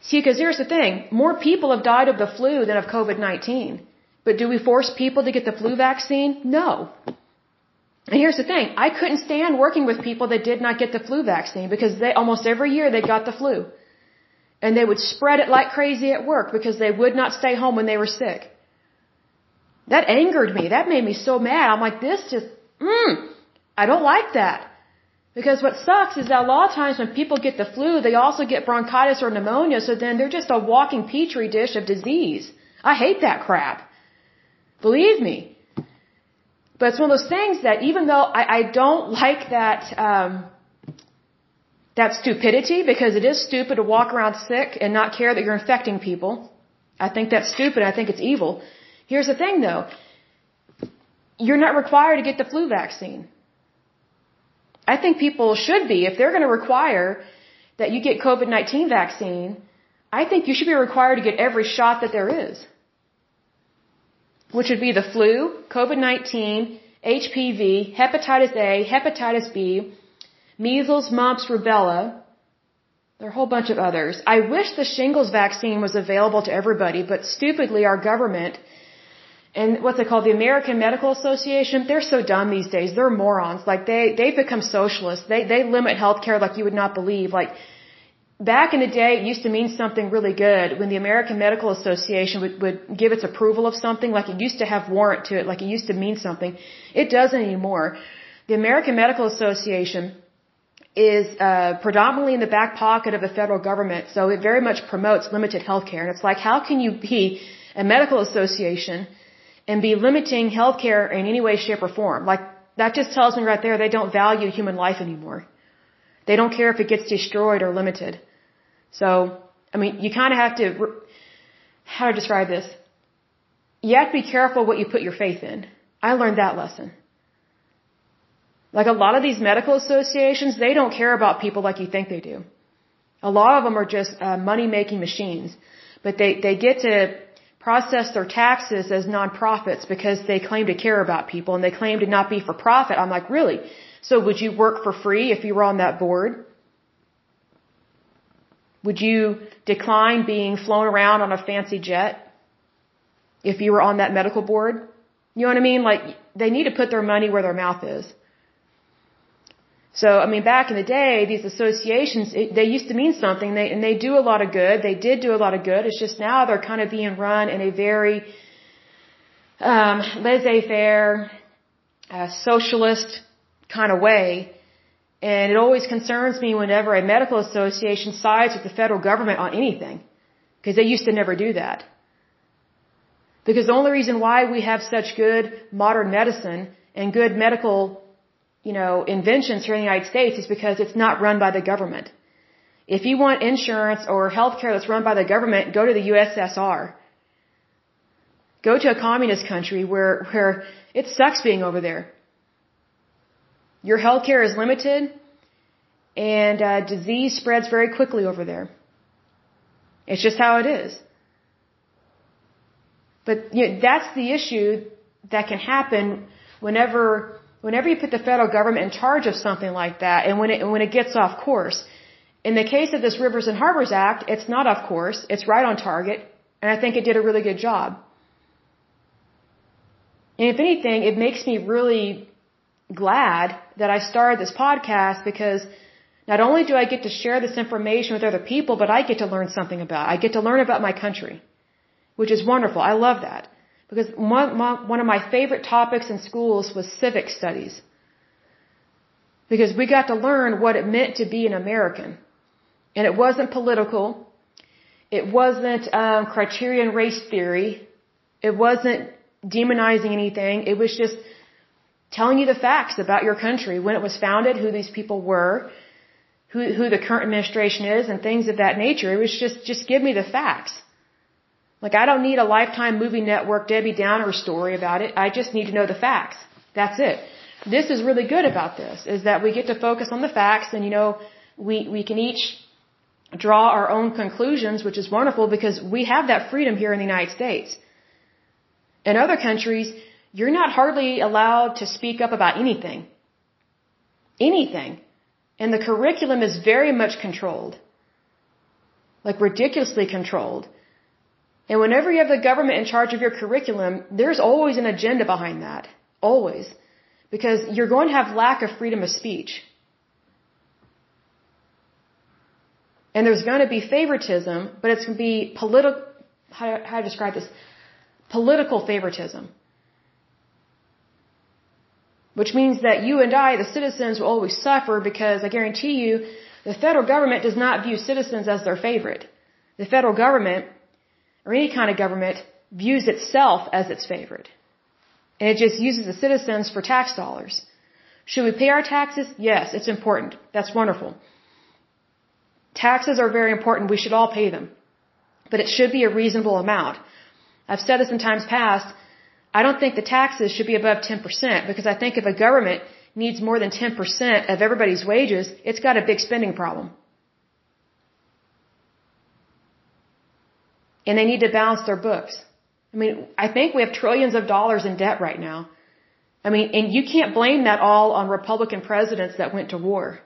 See, because here's the thing. More people have died of the flu than of COVID-19. But do we force people to get the flu vaccine? No. And here's the thing. I couldn't stand working with people that did not get the flu vaccine because they, almost every year they got the flu. And they would spread it like crazy at work because they would not stay home when they were sick. That angered me. That made me so mad. I'm like, this just, mm, I don't like that. Because what sucks is that a lot of times when people get the flu, they also get bronchitis or pneumonia, so then they're just a walking petri dish of disease. I hate that crap. Believe me. But it's one of those things that even though I, I don't like that, um, that stupidity, because it is stupid to walk around sick and not care that you're infecting people. I think that's stupid. I think it's evil. Here's the thing though. You're not required to get the flu vaccine. I think people should be, if they're going to require that you get COVID-19 vaccine, I think you should be required to get every shot that there is. Which would be the flu, COVID-19, HPV, hepatitis A, hepatitis B, measles, mumps, rubella. There are a whole bunch of others. I wish the shingles vaccine was available to everybody, but stupidly our government and what's it called, the American Medical Association, they're so dumb these days. They're morons. Like they, they've become socialists. They, they limit healthcare like you would not believe. Like back in the day, it used to mean something really good when the American Medical Association would, would give its approval of something. Like it used to have warrant to it. Like it used to mean something. It doesn't anymore. The American Medical Association is uh, predominantly in the back pocket of the federal government, so it very much promotes limited healthcare. And it's like, how can you be a medical association and be limiting healthcare in any way, shape, or form. Like, that just tells me right there they don't value human life anymore. They don't care if it gets destroyed or limited. So, I mean, you kind of have to, how to describe this? You have to be careful what you put your faith in. I learned that lesson. Like a lot of these medical associations, they don't care about people like you think they do. A lot of them are just uh, money making machines. But they, they get to process their taxes as nonprofits because they claim to care about people and they claim to not be for profit. I'm like, really? So would you work for free if you were on that board? Would you decline being flown around on a fancy jet if you were on that medical board? You know what I mean? Like, they need to put their money where their mouth is. So, I mean, back in the day, these associations, it, they used to mean something, they, and they do a lot of good. They did do a lot of good. It's just now they're kind of being run in a very um, laissez-faire, uh, socialist kind of way. And it always concerns me whenever a medical association sides with the federal government on anything, because they used to never do that. Because the only reason why we have such good modern medicine and good medical you know, inventions here in the United States is because it's not run by the government. If you want insurance or healthcare that's run by the government, go to the USSR. Go to a communist country where, where it sucks being over there. Your healthcare is limited and uh, disease spreads very quickly over there. It's just how it is. But you know, that's the issue that can happen whenever whenever you put the federal government in charge of something like that, and when it when it gets off course, in the case of this Rivers and Harbors Act, it's not off course. It's right on target, and I think it did a really good job. And if anything, it makes me really glad that I started this podcast because not only do I get to share this information with other people, but I get to learn something about. It. I get to learn about my country, which is wonderful. I love that. Because one, one of my favorite topics in schools was civic studies. Because we got to learn what it meant to be an American. And it wasn't political. It wasn't um, critical race theory. It wasn't demonizing anything. It was just telling you the facts about your country, when it was founded, who these people were, who, who the current administration is, and things of that nature. It was just, just give me the facts. Like I don't need a lifetime movie network Debbie Downer story about it. I just need to know the facts. That's it. This is really good about this, is that we get to focus on the facts and you know, we, we can each draw our own conclusions, which is wonderful because we have that freedom here in the United States. In other countries, you're not hardly allowed to speak up about anything. Anything. And the curriculum is very much controlled. Like ridiculously controlled. And whenever you have the government in charge of your curriculum, there's always an agenda behind that. Always. Because you're going to have lack of freedom of speech. And there's going to be favoritism, but it's going to be political, how, how to describe this? Political favoritism. Which means that you and I, the citizens, will always suffer because I guarantee you, the federal government does not view citizens as their favorite. The federal government or any kind of government views itself as its favorite. And it just uses the citizens for tax dollars. Should we pay our taxes? Yes, it's important. That's wonderful. Taxes are very important. We should all pay them. But it should be a reasonable amount. I've said this in times past. I don't think the taxes should be above 10% because I think if a government needs more than 10% of everybody's wages, it's got a big spending problem. And they need to balance their books. I mean, I think we have trillions of dollars in debt right now. I mean, and you can't blame that all on Republican presidents that went to war.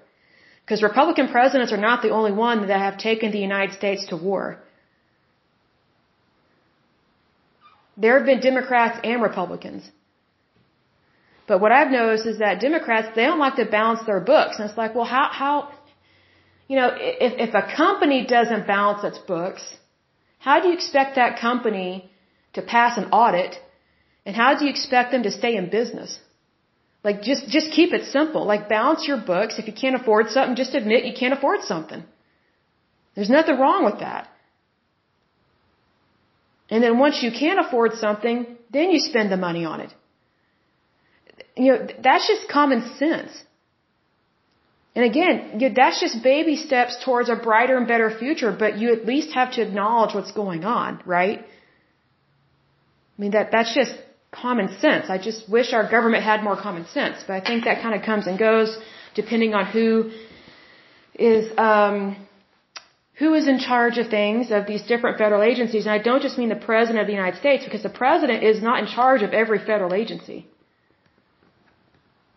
Because Republican presidents are not the only one that have taken the United States to war. There have been Democrats and Republicans. But what I've noticed is that Democrats, they don't like to balance their books. And it's like, well, how, how, you know, if, if a company doesn't balance its books, how do you expect that company to pass an audit? And how do you expect them to stay in business? Like just, just keep it simple. Like balance your books. If you can't afford something, just admit you can't afford something. There's nothing wrong with that. And then once you can't afford something, then you spend the money on it. You know, that's just common sense. And again, that's just baby steps towards a brighter and better future, but you at least have to acknowledge what's going on, right? I mean, that, that's just common sense. I just wish our government had more common sense, but I think that kind of comes and goes depending on who is, um, who is in charge of things of these different federal agencies. And I don't just mean the President of the United States because the President is not in charge of every federal agency.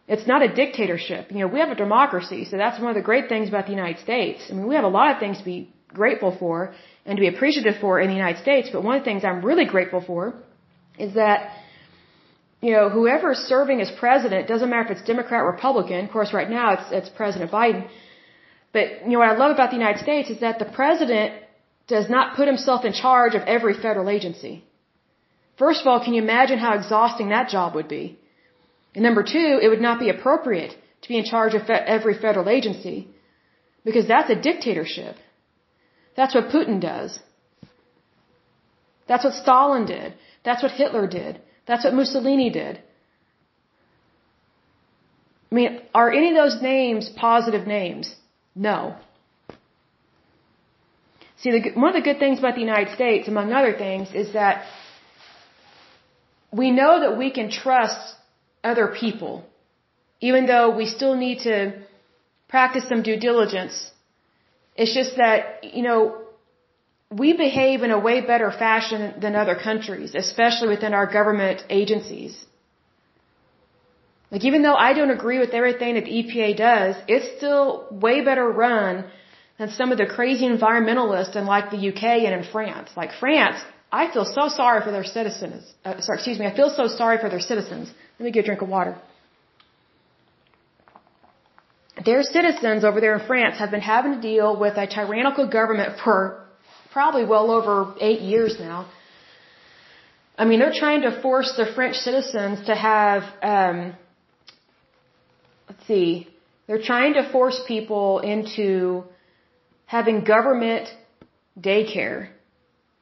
It's not a dictatorship. You know, we have a democracy, so that's one of the great things about the United States. I mean, we have a lot of things to be grateful for and to be appreciative for in the United States, but one of the things I'm really grateful for is that, you know, whoever is serving as president, doesn't matter if it's Democrat or Republican, of course right now it's, it's President Biden, but, you know, what I love about the United States is that the president does not put himself in charge of every federal agency. First of all, can you imagine how exhausting that job would be? And number two, it would not be appropriate to be in charge of every federal agency because that's a dictatorship. That's what Putin does. That's what Stalin did. That's what Hitler did. That's what Mussolini did. I mean, are any of those names positive names? No. See, the, one of the good things about the United States, among other things, is that we know that we can trust other people, even though we still need to practice some due diligence. It's just that, you know, we behave in a way better fashion than other countries, especially within our government agencies. Like even though I don't agree with everything that the EPA does, it's still way better run than some of the crazy environmentalists in like the UK and in France. Like France, I feel so sorry for their citizens. Uh, sorry, excuse me. I feel so sorry for their citizens. Let me get a drink of water. Their citizens over there in France have been having to deal with a tyrannical government for probably well over eight years now. I mean, they're trying to force the French citizens to have um, let's see, they're trying to force people into having government daycare.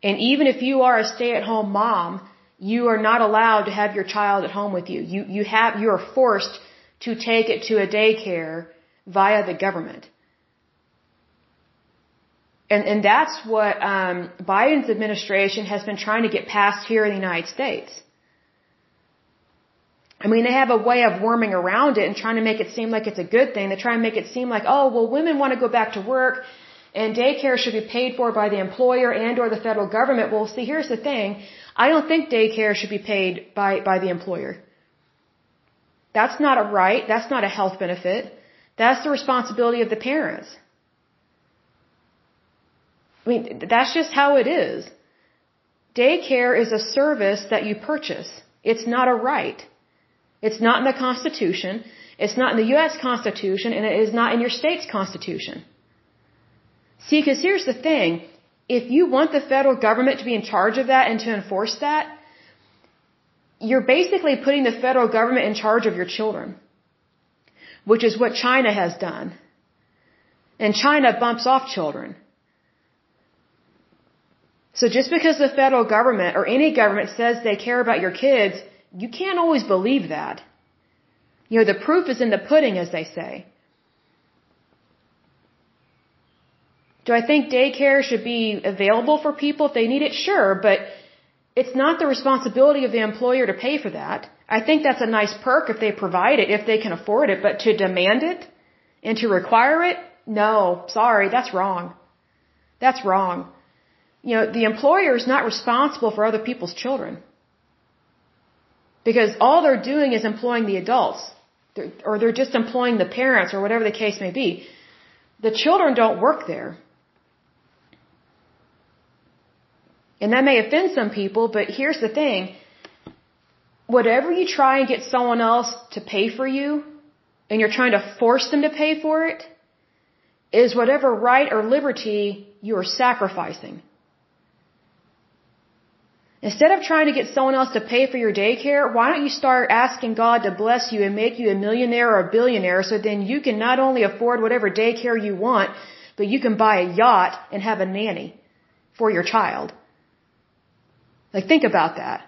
And even if you are a stay-at-home mom, you are not allowed to have your child at home with you. You, you have, you are forced to take it to a daycare via the government. And, and that's what um, Biden's administration has been trying to get passed here in the United States. I mean, they have a way of worming around it and trying to make it seem like it's a good thing. They try and make it seem like, oh, well, women want to go back to work and daycare should be paid for by the employer and or the federal government. Well, see, here's the thing. I don't think daycare should be paid by, by the employer. That's not a right. That's not a health benefit. That's the responsibility of the parents. I mean, that's just how it is. Daycare is a service that you purchase. It's not a right. It's not in the Constitution. It's not in the U.S. Constitution, and it is not in your state's Constitution. See, because here's the thing. If you want the federal government to be in charge of that and to enforce that, you're basically putting the federal government in charge of your children, which is what China has done. And China bumps off children. So just because the federal government or any government says they care about your kids, you can't always believe that. You know, the proof is in the pudding, as they say. Do I think daycare should be available for people if they need it? Sure, but it's not the responsibility of the employer to pay for that. I think that's a nice perk if they provide it, if they can afford it, but to demand it and to require it? No, sorry, that's wrong. That's wrong. you know, the employer is not responsible for other people's children. Because all they're doing is employing the adults. Or they're just employing the parents or whatever the case may be. The children don't work there. And that may offend some people, but here's the thing. Whatever you try and get someone else to pay for you, and you're trying to force them to pay for it, is whatever right or liberty you are sacrificing. Instead of trying to get someone else to pay for your daycare, why don't you start asking God to bless you and make you a millionaire or a billionaire so then you can not only afford whatever daycare you want, but you can buy a yacht and have a nanny for your child. Like think about that.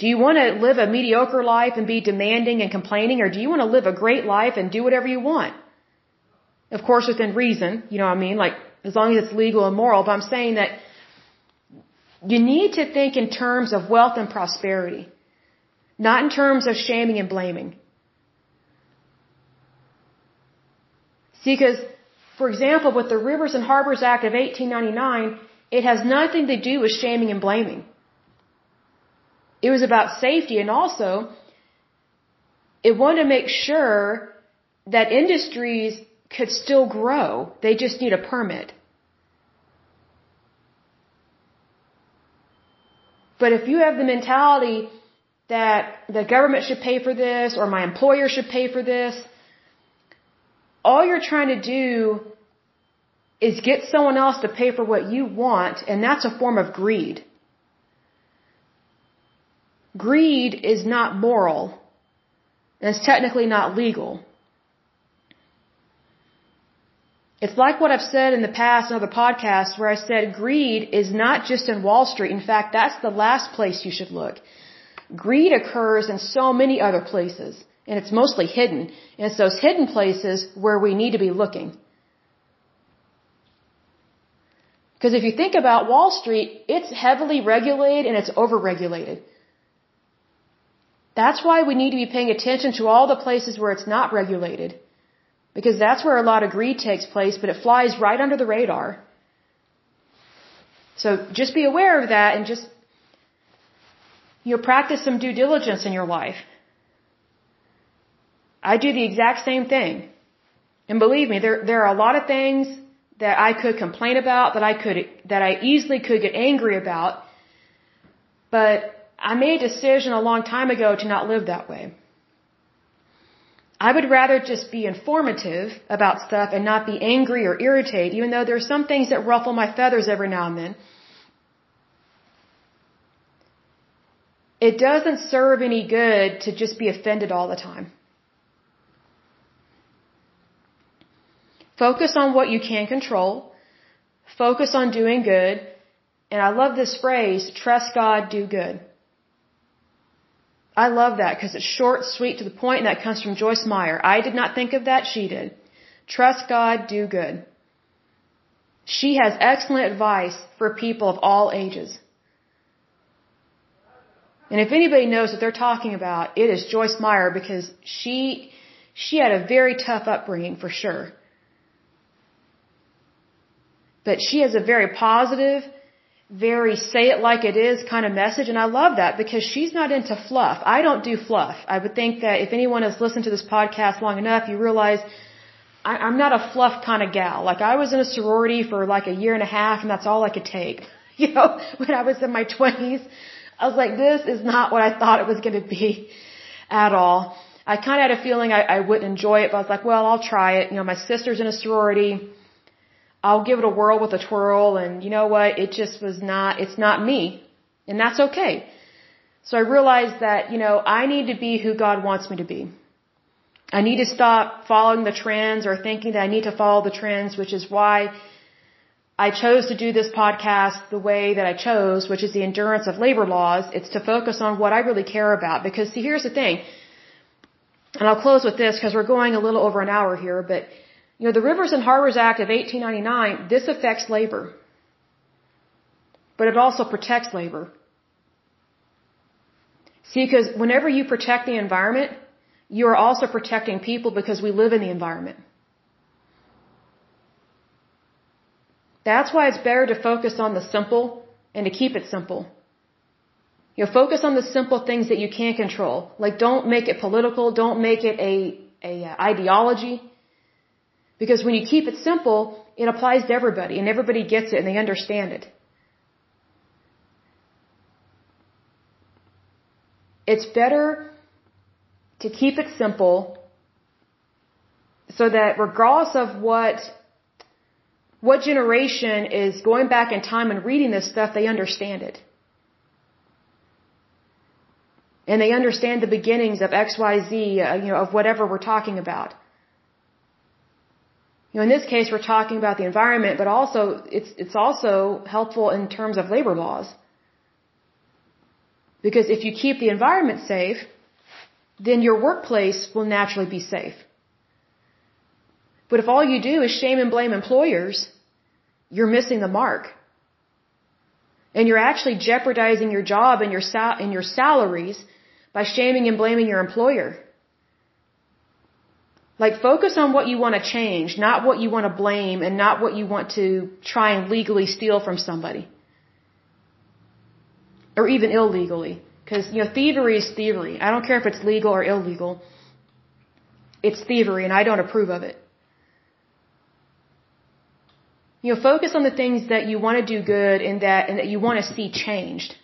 Do you want to live a mediocre life and be demanding and complaining or do you want to live a great life and do whatever you want? Of course within reason, you know what I mean? Like as long as it's legal and moral, but I'm saying that you need to think in terms of wealth and prosperity, not in terms of shaming and blaming. See, because, for example, with the Rivers and Harbors Act of 1899, it has nothing to do with shaming and blaming. It was about safety and also it wanted to make sure that industries could still grow. They just need a permit. But if you have the mentality that the government should pay for this or my employer should pay for this, all you're trying to do is get someone else to pay for what you want, and that's a form of greed. Greed is not moral, and it's technically not legal. It's like what I've said in the past in other podcasts where I said greed is not just in Wall Street. In fact, that's the last place you should look. Greed occurs in so many other places, and it's mostly hidden. And it's those hidden places where we need to be looking. Because if you think about Wall Street, it's heavily regulated and it's overregulated. That's why we need to be paying attention to all the places where it's not regulated. Because that's where a lot of greed takes place, but it flies right under the radar. So just be aware of that and just you know, practice some due diligence in your life. I do the exact same thing. And believe me, there there are a lot of things that I could complain about, that I could that I easily could get angry about. But I made a decision a long time ago to not live that way. I would rather just be informative about stuff and not be angry or irritated, even though there are some things that ruffle my feathers every now and then. It doesn't serve any good to just be offended all the time. Focus on what you can control. Focus on doing good. And I love this phrase, trust God, do good. I love that because it's short, sweet, to the point, and that comes from Joyce Meyer. I did not think of that, she did. Trust God, do good. She has excellent advice for people of all ages. And if anybody knows what they're talking about, it is Joyce Meyer because she, she had a very tough upbringing for sure. But she has a very positive, very say it like it is kind of message. And I love that because she's not into fluff. I don't do fluff. I would think that if anyone has listened to this podcast long enough, you realize I, I'm not a fluff kind of gal. Like I was in a sorority for like a year and a half and that's all I could take. You know, when I was in my twenties, I was like, this is not what I thought it was going to be at all. I kind of had a feeling I, I wouldn't enjoy it, but I was like, well, I'll try it. You know, my sister's in a sorority I'll give it a whirl with a twirl and you know what, it just was not, it's not me. And that's okay. So I realized that, you know, I need to be who God wants me to be. I need to stop following the trends or thinking that I need to follow the trends, which is why I chose to do this podcast the way that I chose, which is the endurance of labor laws. It's to focus on what I really care about. Because see, here's the thing. And I'll close with this because we're going a little over an hour here, but you know, the Rivers and Harbors Act of 1899, this affects labor. But it also protects labor. See, because whenever you protect the environment, you are also protecting people because we live in the environment. That's why it's better to focus on the simple and to keep it simple. You know, focus on the simple things that you can control. Like don't make it political, don't make it a, a uh, ideology. Because when you keep it simple, it applies to everybody and everybody gets it and they understand it. It's better to keep it simple so that regardless of what what generation is going back in time and reading this stuff, they understand it. And they understand the beginnings of XYZ, uh, you know, of whatever we're talking about. You know, in this case, we're talking about the environment, but also, it's, it's also helpful in terms of labor laws. Because if you keep the environment safe, then your workplace will naturally be safe. But if all you do is shame and blame employers, you're missing the mark. And you're actually jeopardizing your job and your, sal- and your salaries by shaming and blaming your employer. Like focus on what you want to change, not what you want to blame and not what you want to try and legally steal from somebody. Or even illegally. Because, you know, thievery is thievery. I don't care if it's legal or illegal. It's thievery and I don't approve of it. You know, focus on the things that you want to do good and that, and that you want to see changed.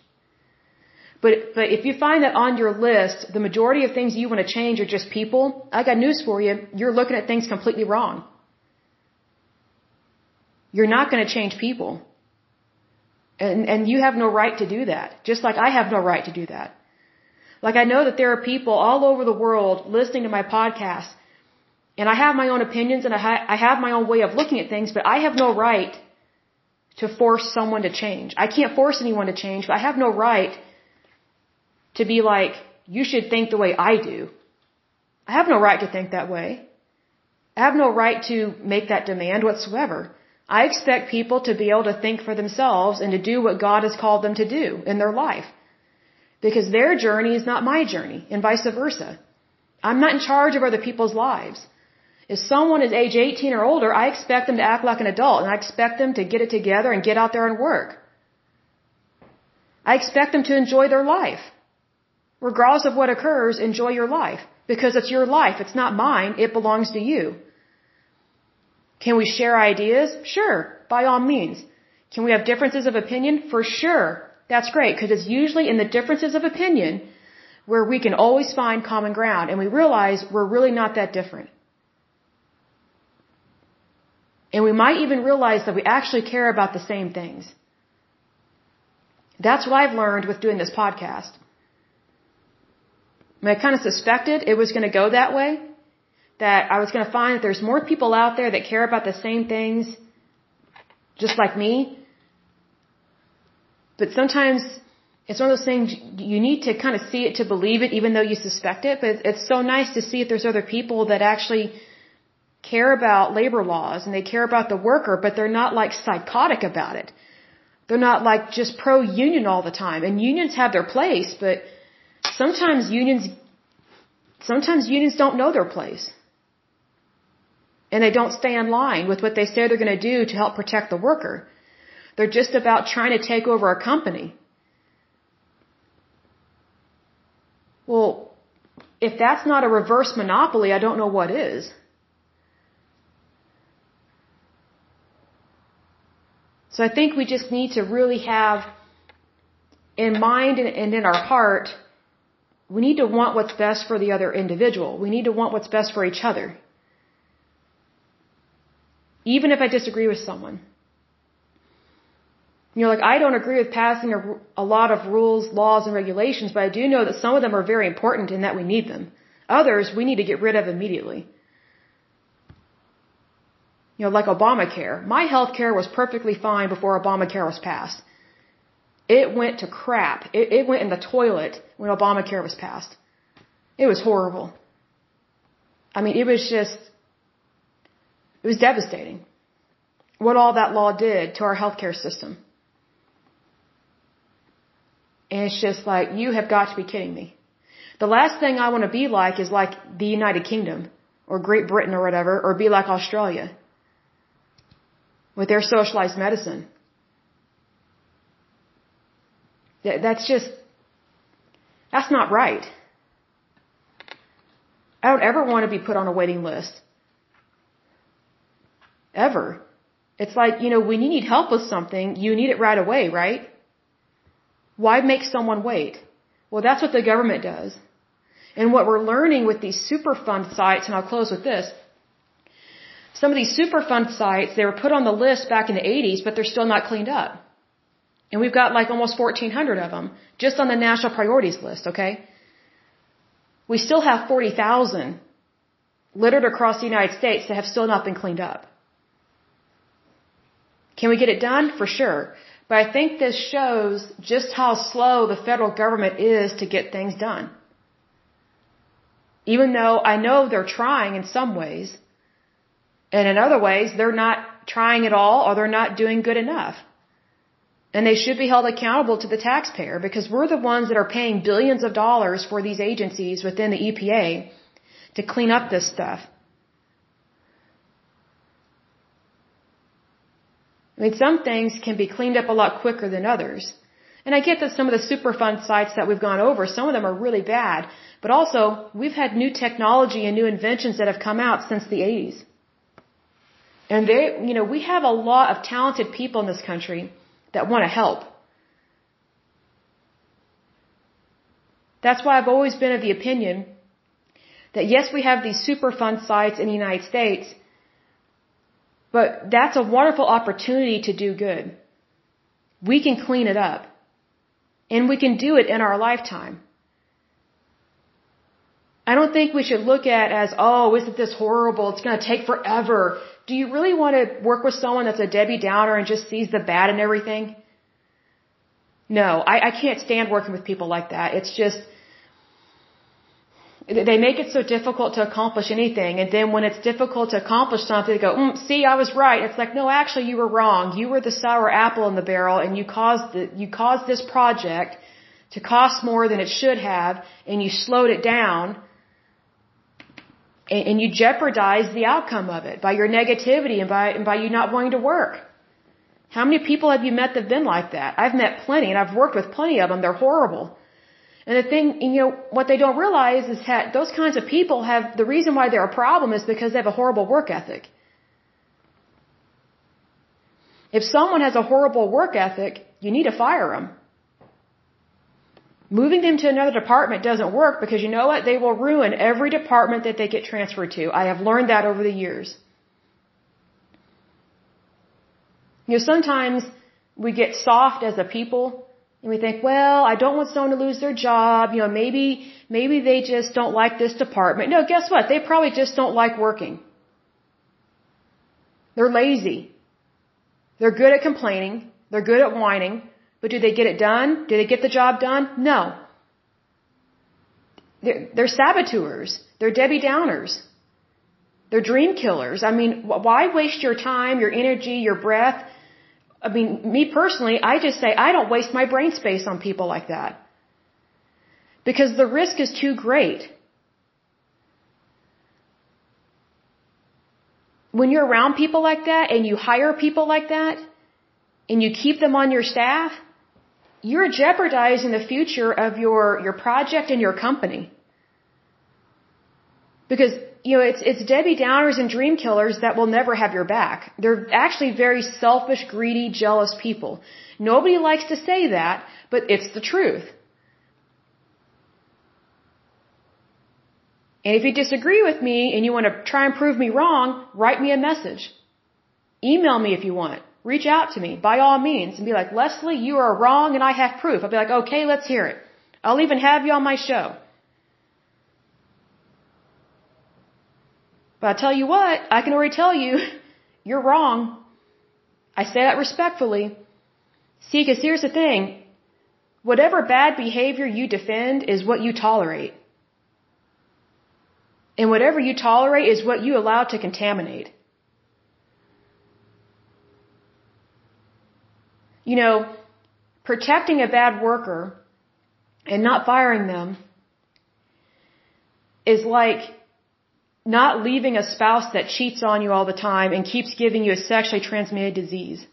But, but if you find that on your list, the majority of things you want to change are just people, I got news for you. You're looking at things completely wrong. You're not going to change people. And, and you have no right to do that. Just like I have no right to do that. Like I know that there are people all over the world listening to my podcast and I have my own opinions and I, ha- I have my own way of looking at things, but I have no right to force someone to change. I can't force anyone to change, but I have no right to be like, you should think the way I do. I have no right to think that way. I have no right to make that demand whatsoever. I expect people to be able to think for themselves and to do what God has called them to do in their life. Because their journey is not my journey, and vice versa. I'm not in charge of other people's lives. If someone is age 18 or older, I expect them to act like an adult and I expect them to get it together and get out there and work. I expect them to enjoy their life. Regardless of what occurs, enjoy your life. Because it's your life. It's not mine. It belongs to you. Can we share ideas? Sure. By all means. Can we have differences of opinion? For sure. That's great because it's usually in the differences of opinion where we can always find common ground and we realize we're really not that different. And we might even realize that we actually care about the same things. That's what I've learned with doing this podcast. I, mean, I kind of suspected it was going to go that way. That I was going to find that there's more people out there that care about the same things, just like me. But sometimes it's one of those things you need to kind of see it to believe it, even though you suspect it. But it's so nice to see if there's other people that actually care about labor laws and they care about the worker, but they're not like psychotic about it. They're not like just pro union all the time. And unions have their place, but sometimes unions, sometimes unions don't know their place. And they don't stay in line with what they say they're going to do to help protect the worker. They're just about trying to take over a company. Well, if that's not a reverse monopoly, I don't know what is. So I think we just need to really have in mind and in our heart, we need to want what's best for the other individual. We need to want what's best for each other. Even if I disagree with someone. You know, like I don't agree with passing a, a lot of rules, laws, and regulations, but I do know that some of them are very important and that we need them. Others we need to get rid of immediately. You know, like Obamacare. My health care was perfectly fine before Obamacare was passed. It went to crap. It, it went in the toilet when Obamacare was passed. It was horrible. I mean, it was just, it was devastating what all that law did to our healthcare system. And it's just like, you have got to be kidding me. The last thing I want to be like is like the United Kingdom or Great Britain or whatever, or be like Australia. with their socialized medicine. That's just, that's not right. I don't ever want to be put on a waiting list. Ever. It's like, you know, when you need help with something, you need it right away, right? Why make someone wait? Well, that's what the government does. And what we're learning with these Superfund sites, and I'll close with this. Some of these Superfund sites, they were put on the list back in the 80s, but they're still not cleaned up. And we've got like almost 1,400 of them just on the national priorities list, okay? We still have 40,000 littered across the United States that have still not been cleaned up. Can we get it done? For sure. But I think this shows just how slow the federal government is to get things done. Even though I know they're trying in some ways, and in other ways, they're not trying at all or they're not doing good enough. And they should be held accountable to the taxpayer because we're the ones that are paying billions of dollars for these agencies within the EPA to clean up this stuff. I mean, some things can be cleaned up a lot quicker than others. And I get that some of the Superfund sites that we've gone over, some of them are really bad. But also, we've had new technology and new inventions that have come out since the 80s. And they, you know, we have a lot of talented people in this country that want to help. That's why I've always been of the opinion that yes, we have these Superfund sites in the United States, but that's a wonderful opportunity to do good. We can clean it up. And we can do it in our lifetime. I don't think we should look at as, oh, isn't this horrible? It's going to take forever. Do you really want to work with someone that's a Debbie Downer and just sees the bad in everything? No, I, I can't stand working with people like that. It's just, they make it so difficult to accomplish anything. And then when it's difficult to accomplish something, they go, mm, see, I was right. It's like, no, actually you were wrong. You were the sour apple in the barrel and you caused the, you caused this project to cost more than it should have and you slowed it down and, you jeopardized the outcome of it by your negativity and by, and by you not wanting to work. How many people have you met that have been like that? I've met plenty and I've worked with plenty of them. They're horrible. And the thing, you know, what they don't realize is that those kinds of people have, the reason why they're a problem is because they have a horrible work ethic. If someone has a horrible work ethic, you need to fire them. Moving them to another department doesn't work because you know what? They will ruin every department that they get transferred to. I have learned that over the years. You know, sometimes we get soft as a people and we think, well, I don't want someone to lose their job. You know, maybe, maybe they just don't like this department. No, guess what? They probably just don't like working. They're lazy. They're good at complaining. They're good at whining. But do they get it done? Do they get the job done? No. They're, they're saboteurs. They're Debbie Downers. They're dream killers. I mean, why waste your time, your energy, your breath I mean, me personally, I just say I don't waste my brain space on people like that. Because the risk is too great. When you're around people like that and you hire people like that and you keep them on your staff, you're jeopardizing the future of your, your project and your company. Because you know, it's, it's Debbie Downers and dream killers that will never have your back. They're actually very selfish, greedy, jealous people. Nobody likes to say that, but it's the truth. And if you disagree with me and you want to try and prove me wrong, write me a message. Email me if you want. Reach out to me by all means and be like, Lesley, you are wrong and I have proof. I'll be like, okay, let's hear it. I'll even have you on my show. But I tell you what, I can already tell you, you're wrong. I say that respectfully. See, because here's the thing. Whatever bad behavior you defend is what you tolerate. And whatever you tolerate is what you allow to contaminate. You know, protecting a bad worker and not firing them is like not leaving a spouse that cheats on you all the time and keeps giving you a sexually transmitted disease.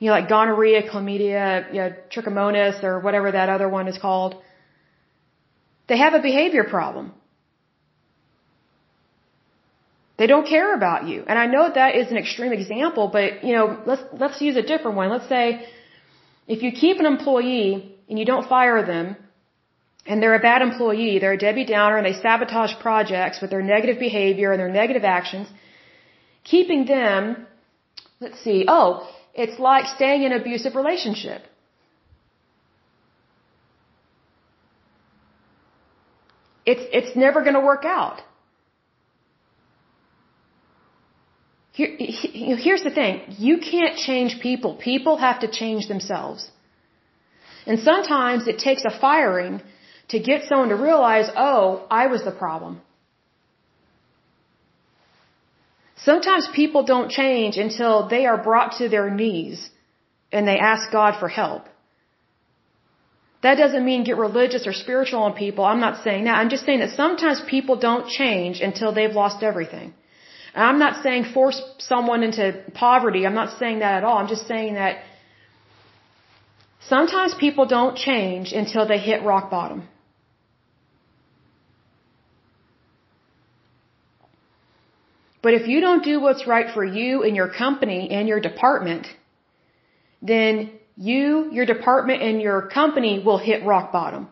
You know, like gonorrhea, chlamydia, you know, trichomonas, or whatever that other one is called. They have a behavior problem. They don't care about you. And I know that is an extreme example, but you know, let's let's use a different one. Let's say if you keep an employee and you don't fire them and they're a bad employee, they're a Debbie Downer and they sabotage projects with their negative behavior and their negative actions, keeping them, let's see, oh, it's like staying in an abusive relationship. It's, it's never going to work out. Here, here's the thing. You can't change people. People have to change themselves. And sometimes it takes a firing to get someone to realize, oh, I was the problem. Sometimes people don't change until they are brought to their knees and they ask God for help. That doesn't mean get religious or spiritual on people. I'm not saying that. I'm just saying that sometimes people don't change until they've lost everything. And I'm not saying force someone into poverty. I'm not saying that at all. I'm just saying that sometimes people don't change until they hit rock bottom. But if you don't do what's right for you and your company and your department, then you, your department, and your company will hit rock bottom.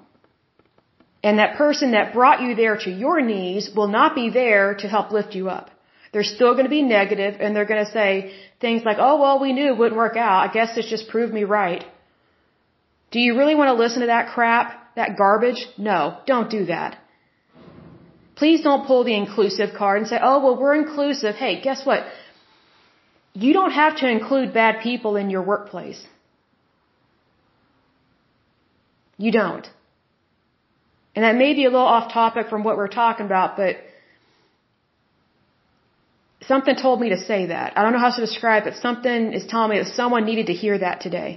And that person that brought you there to your knees will not be there to help lift you up. They're still going to be negative and they're going to say things like, oh, well, we knew it wouldn't work out. I guess this just proved me right. Do you really want to listen to that crap, that garbage? No, don't do that. Please don't pull the inclusive card and say, oh, well, we're inclusive. Hey, guess what? You don't have to include bad people in your workplace. You don't. And that may be a little off topic from what we're talking about, but something told me to say that. I don't know how to describe it. But something is telling me that someone needed to hear that today.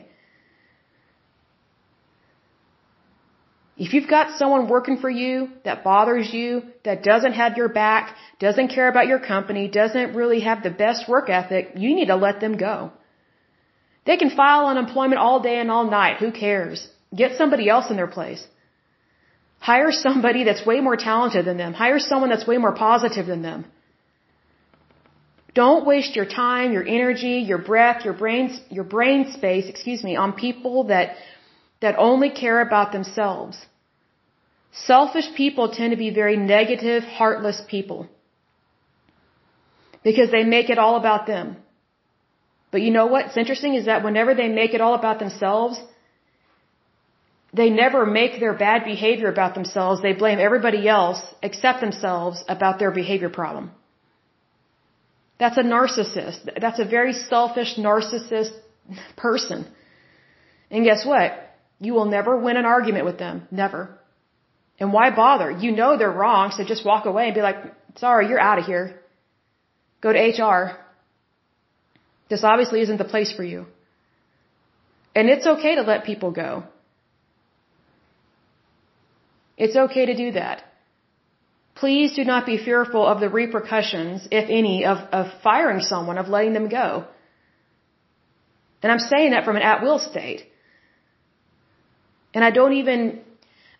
If you've got someone working for you that bothers you, that doesn't have your back, doesn't care about your company, doesn't really have the best work ethic, you need to let them go. They can file unemployment all day and all night. Who cares? Get somebody else in their place. Hire somebody that's way more talented than them. Hire someone that's way more positive than them. Don't waste your time, your energy, your breath, your brain, your brain space, excuse me, on people that that only care about themselves. Selfish people tend to be very negative, heartless people. Because they make it all about them. But you know what's interesting is that whenever they make it all about themselves, they never make their bad behavior about themselves. They blame everybody else except themselves about their behavior problem. That's a narcissist. That's a very selfish narcissist person. And guess what? You will never win an argument with them. Never. And why bother? You know they're wrong, so just walk away and be like, sorry, you're out of here. Go to HR. This obviously isn't the place for you. And it's okay to let people go. It's okay to do that. Please do not be fearful of the repercussions, if any, of, of firing someone, of letting them go. And I'm saying that from an at will state. And I don't even,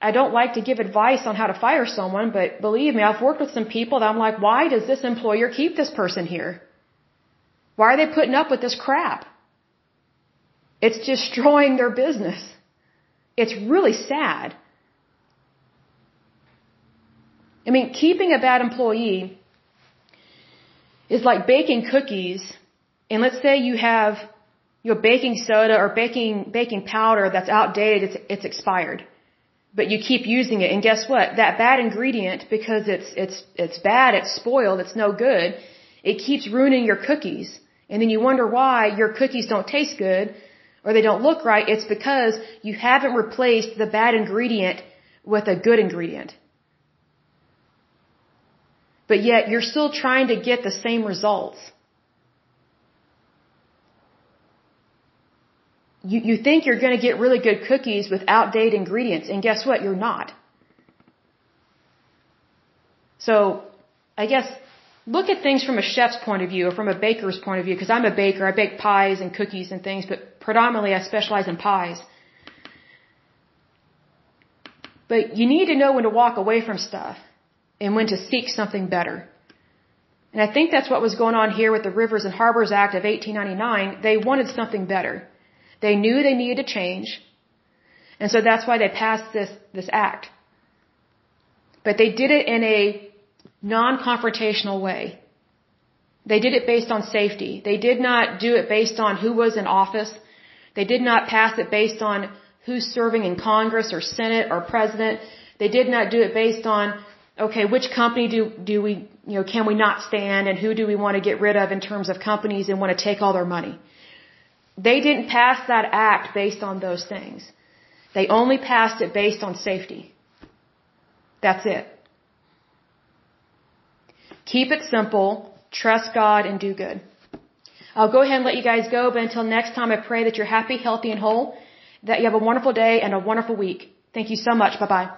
I don't like to give advice on how to fire someone, but believe me, I've worked with some people that I'm like, why does this employer keep this person here? Why are they putting up with this crap? It's destroying their business. It's really sad. I mean, keeping a bad employee is like baking cookies, and let's say you have your baking soda or baking baking powder that's outdated, it's it's expired. But you keep using it, and guess what? That bad ingredient, because it's it's it's bad, it's spoiled, it's no good, it keeps ruining your cookies. And then you wonder why your cookies don't taste good or they don't look right. It's because you haven't replaced the bad ingredient with a good ingredient. But yet you're still trying to get the same results. you, you think you're going to get really good cookies with outdated ingredients, and guess what? You're not. So, I guess, look at things from a chef's point of view or from a baker's point of view, because I'm a baker, I bake pies and cookies and things, but predominantly I specialize in pies. But you need to know when to walk away from stuff and when to seek something better. And I think that's what was going on here with the Rivers and Harbors Act of 1899. They wanted something better. They knew they needed to change. And so that's why they passed this, this act. But they did it in a non-confrontational way. They did it based on safety. They did not do it based on who was in office. They did not pass it based on who's serving in Congress or Senate or President. They did not do it based on, okay, which company do, do we, you know, can we not stand and who do we want to get rid of in terms of companies and want to take all their money. They didn't pass that act based on those things. They only passed it based on safety. That's it. Keep it simple, trust God, and do good. I'll go ahead and let you guys go, but until next time, I pray that you're happy, healthy, and whole, that you have a wonderful day and a wonderful week. Thank you so much. Bye bye.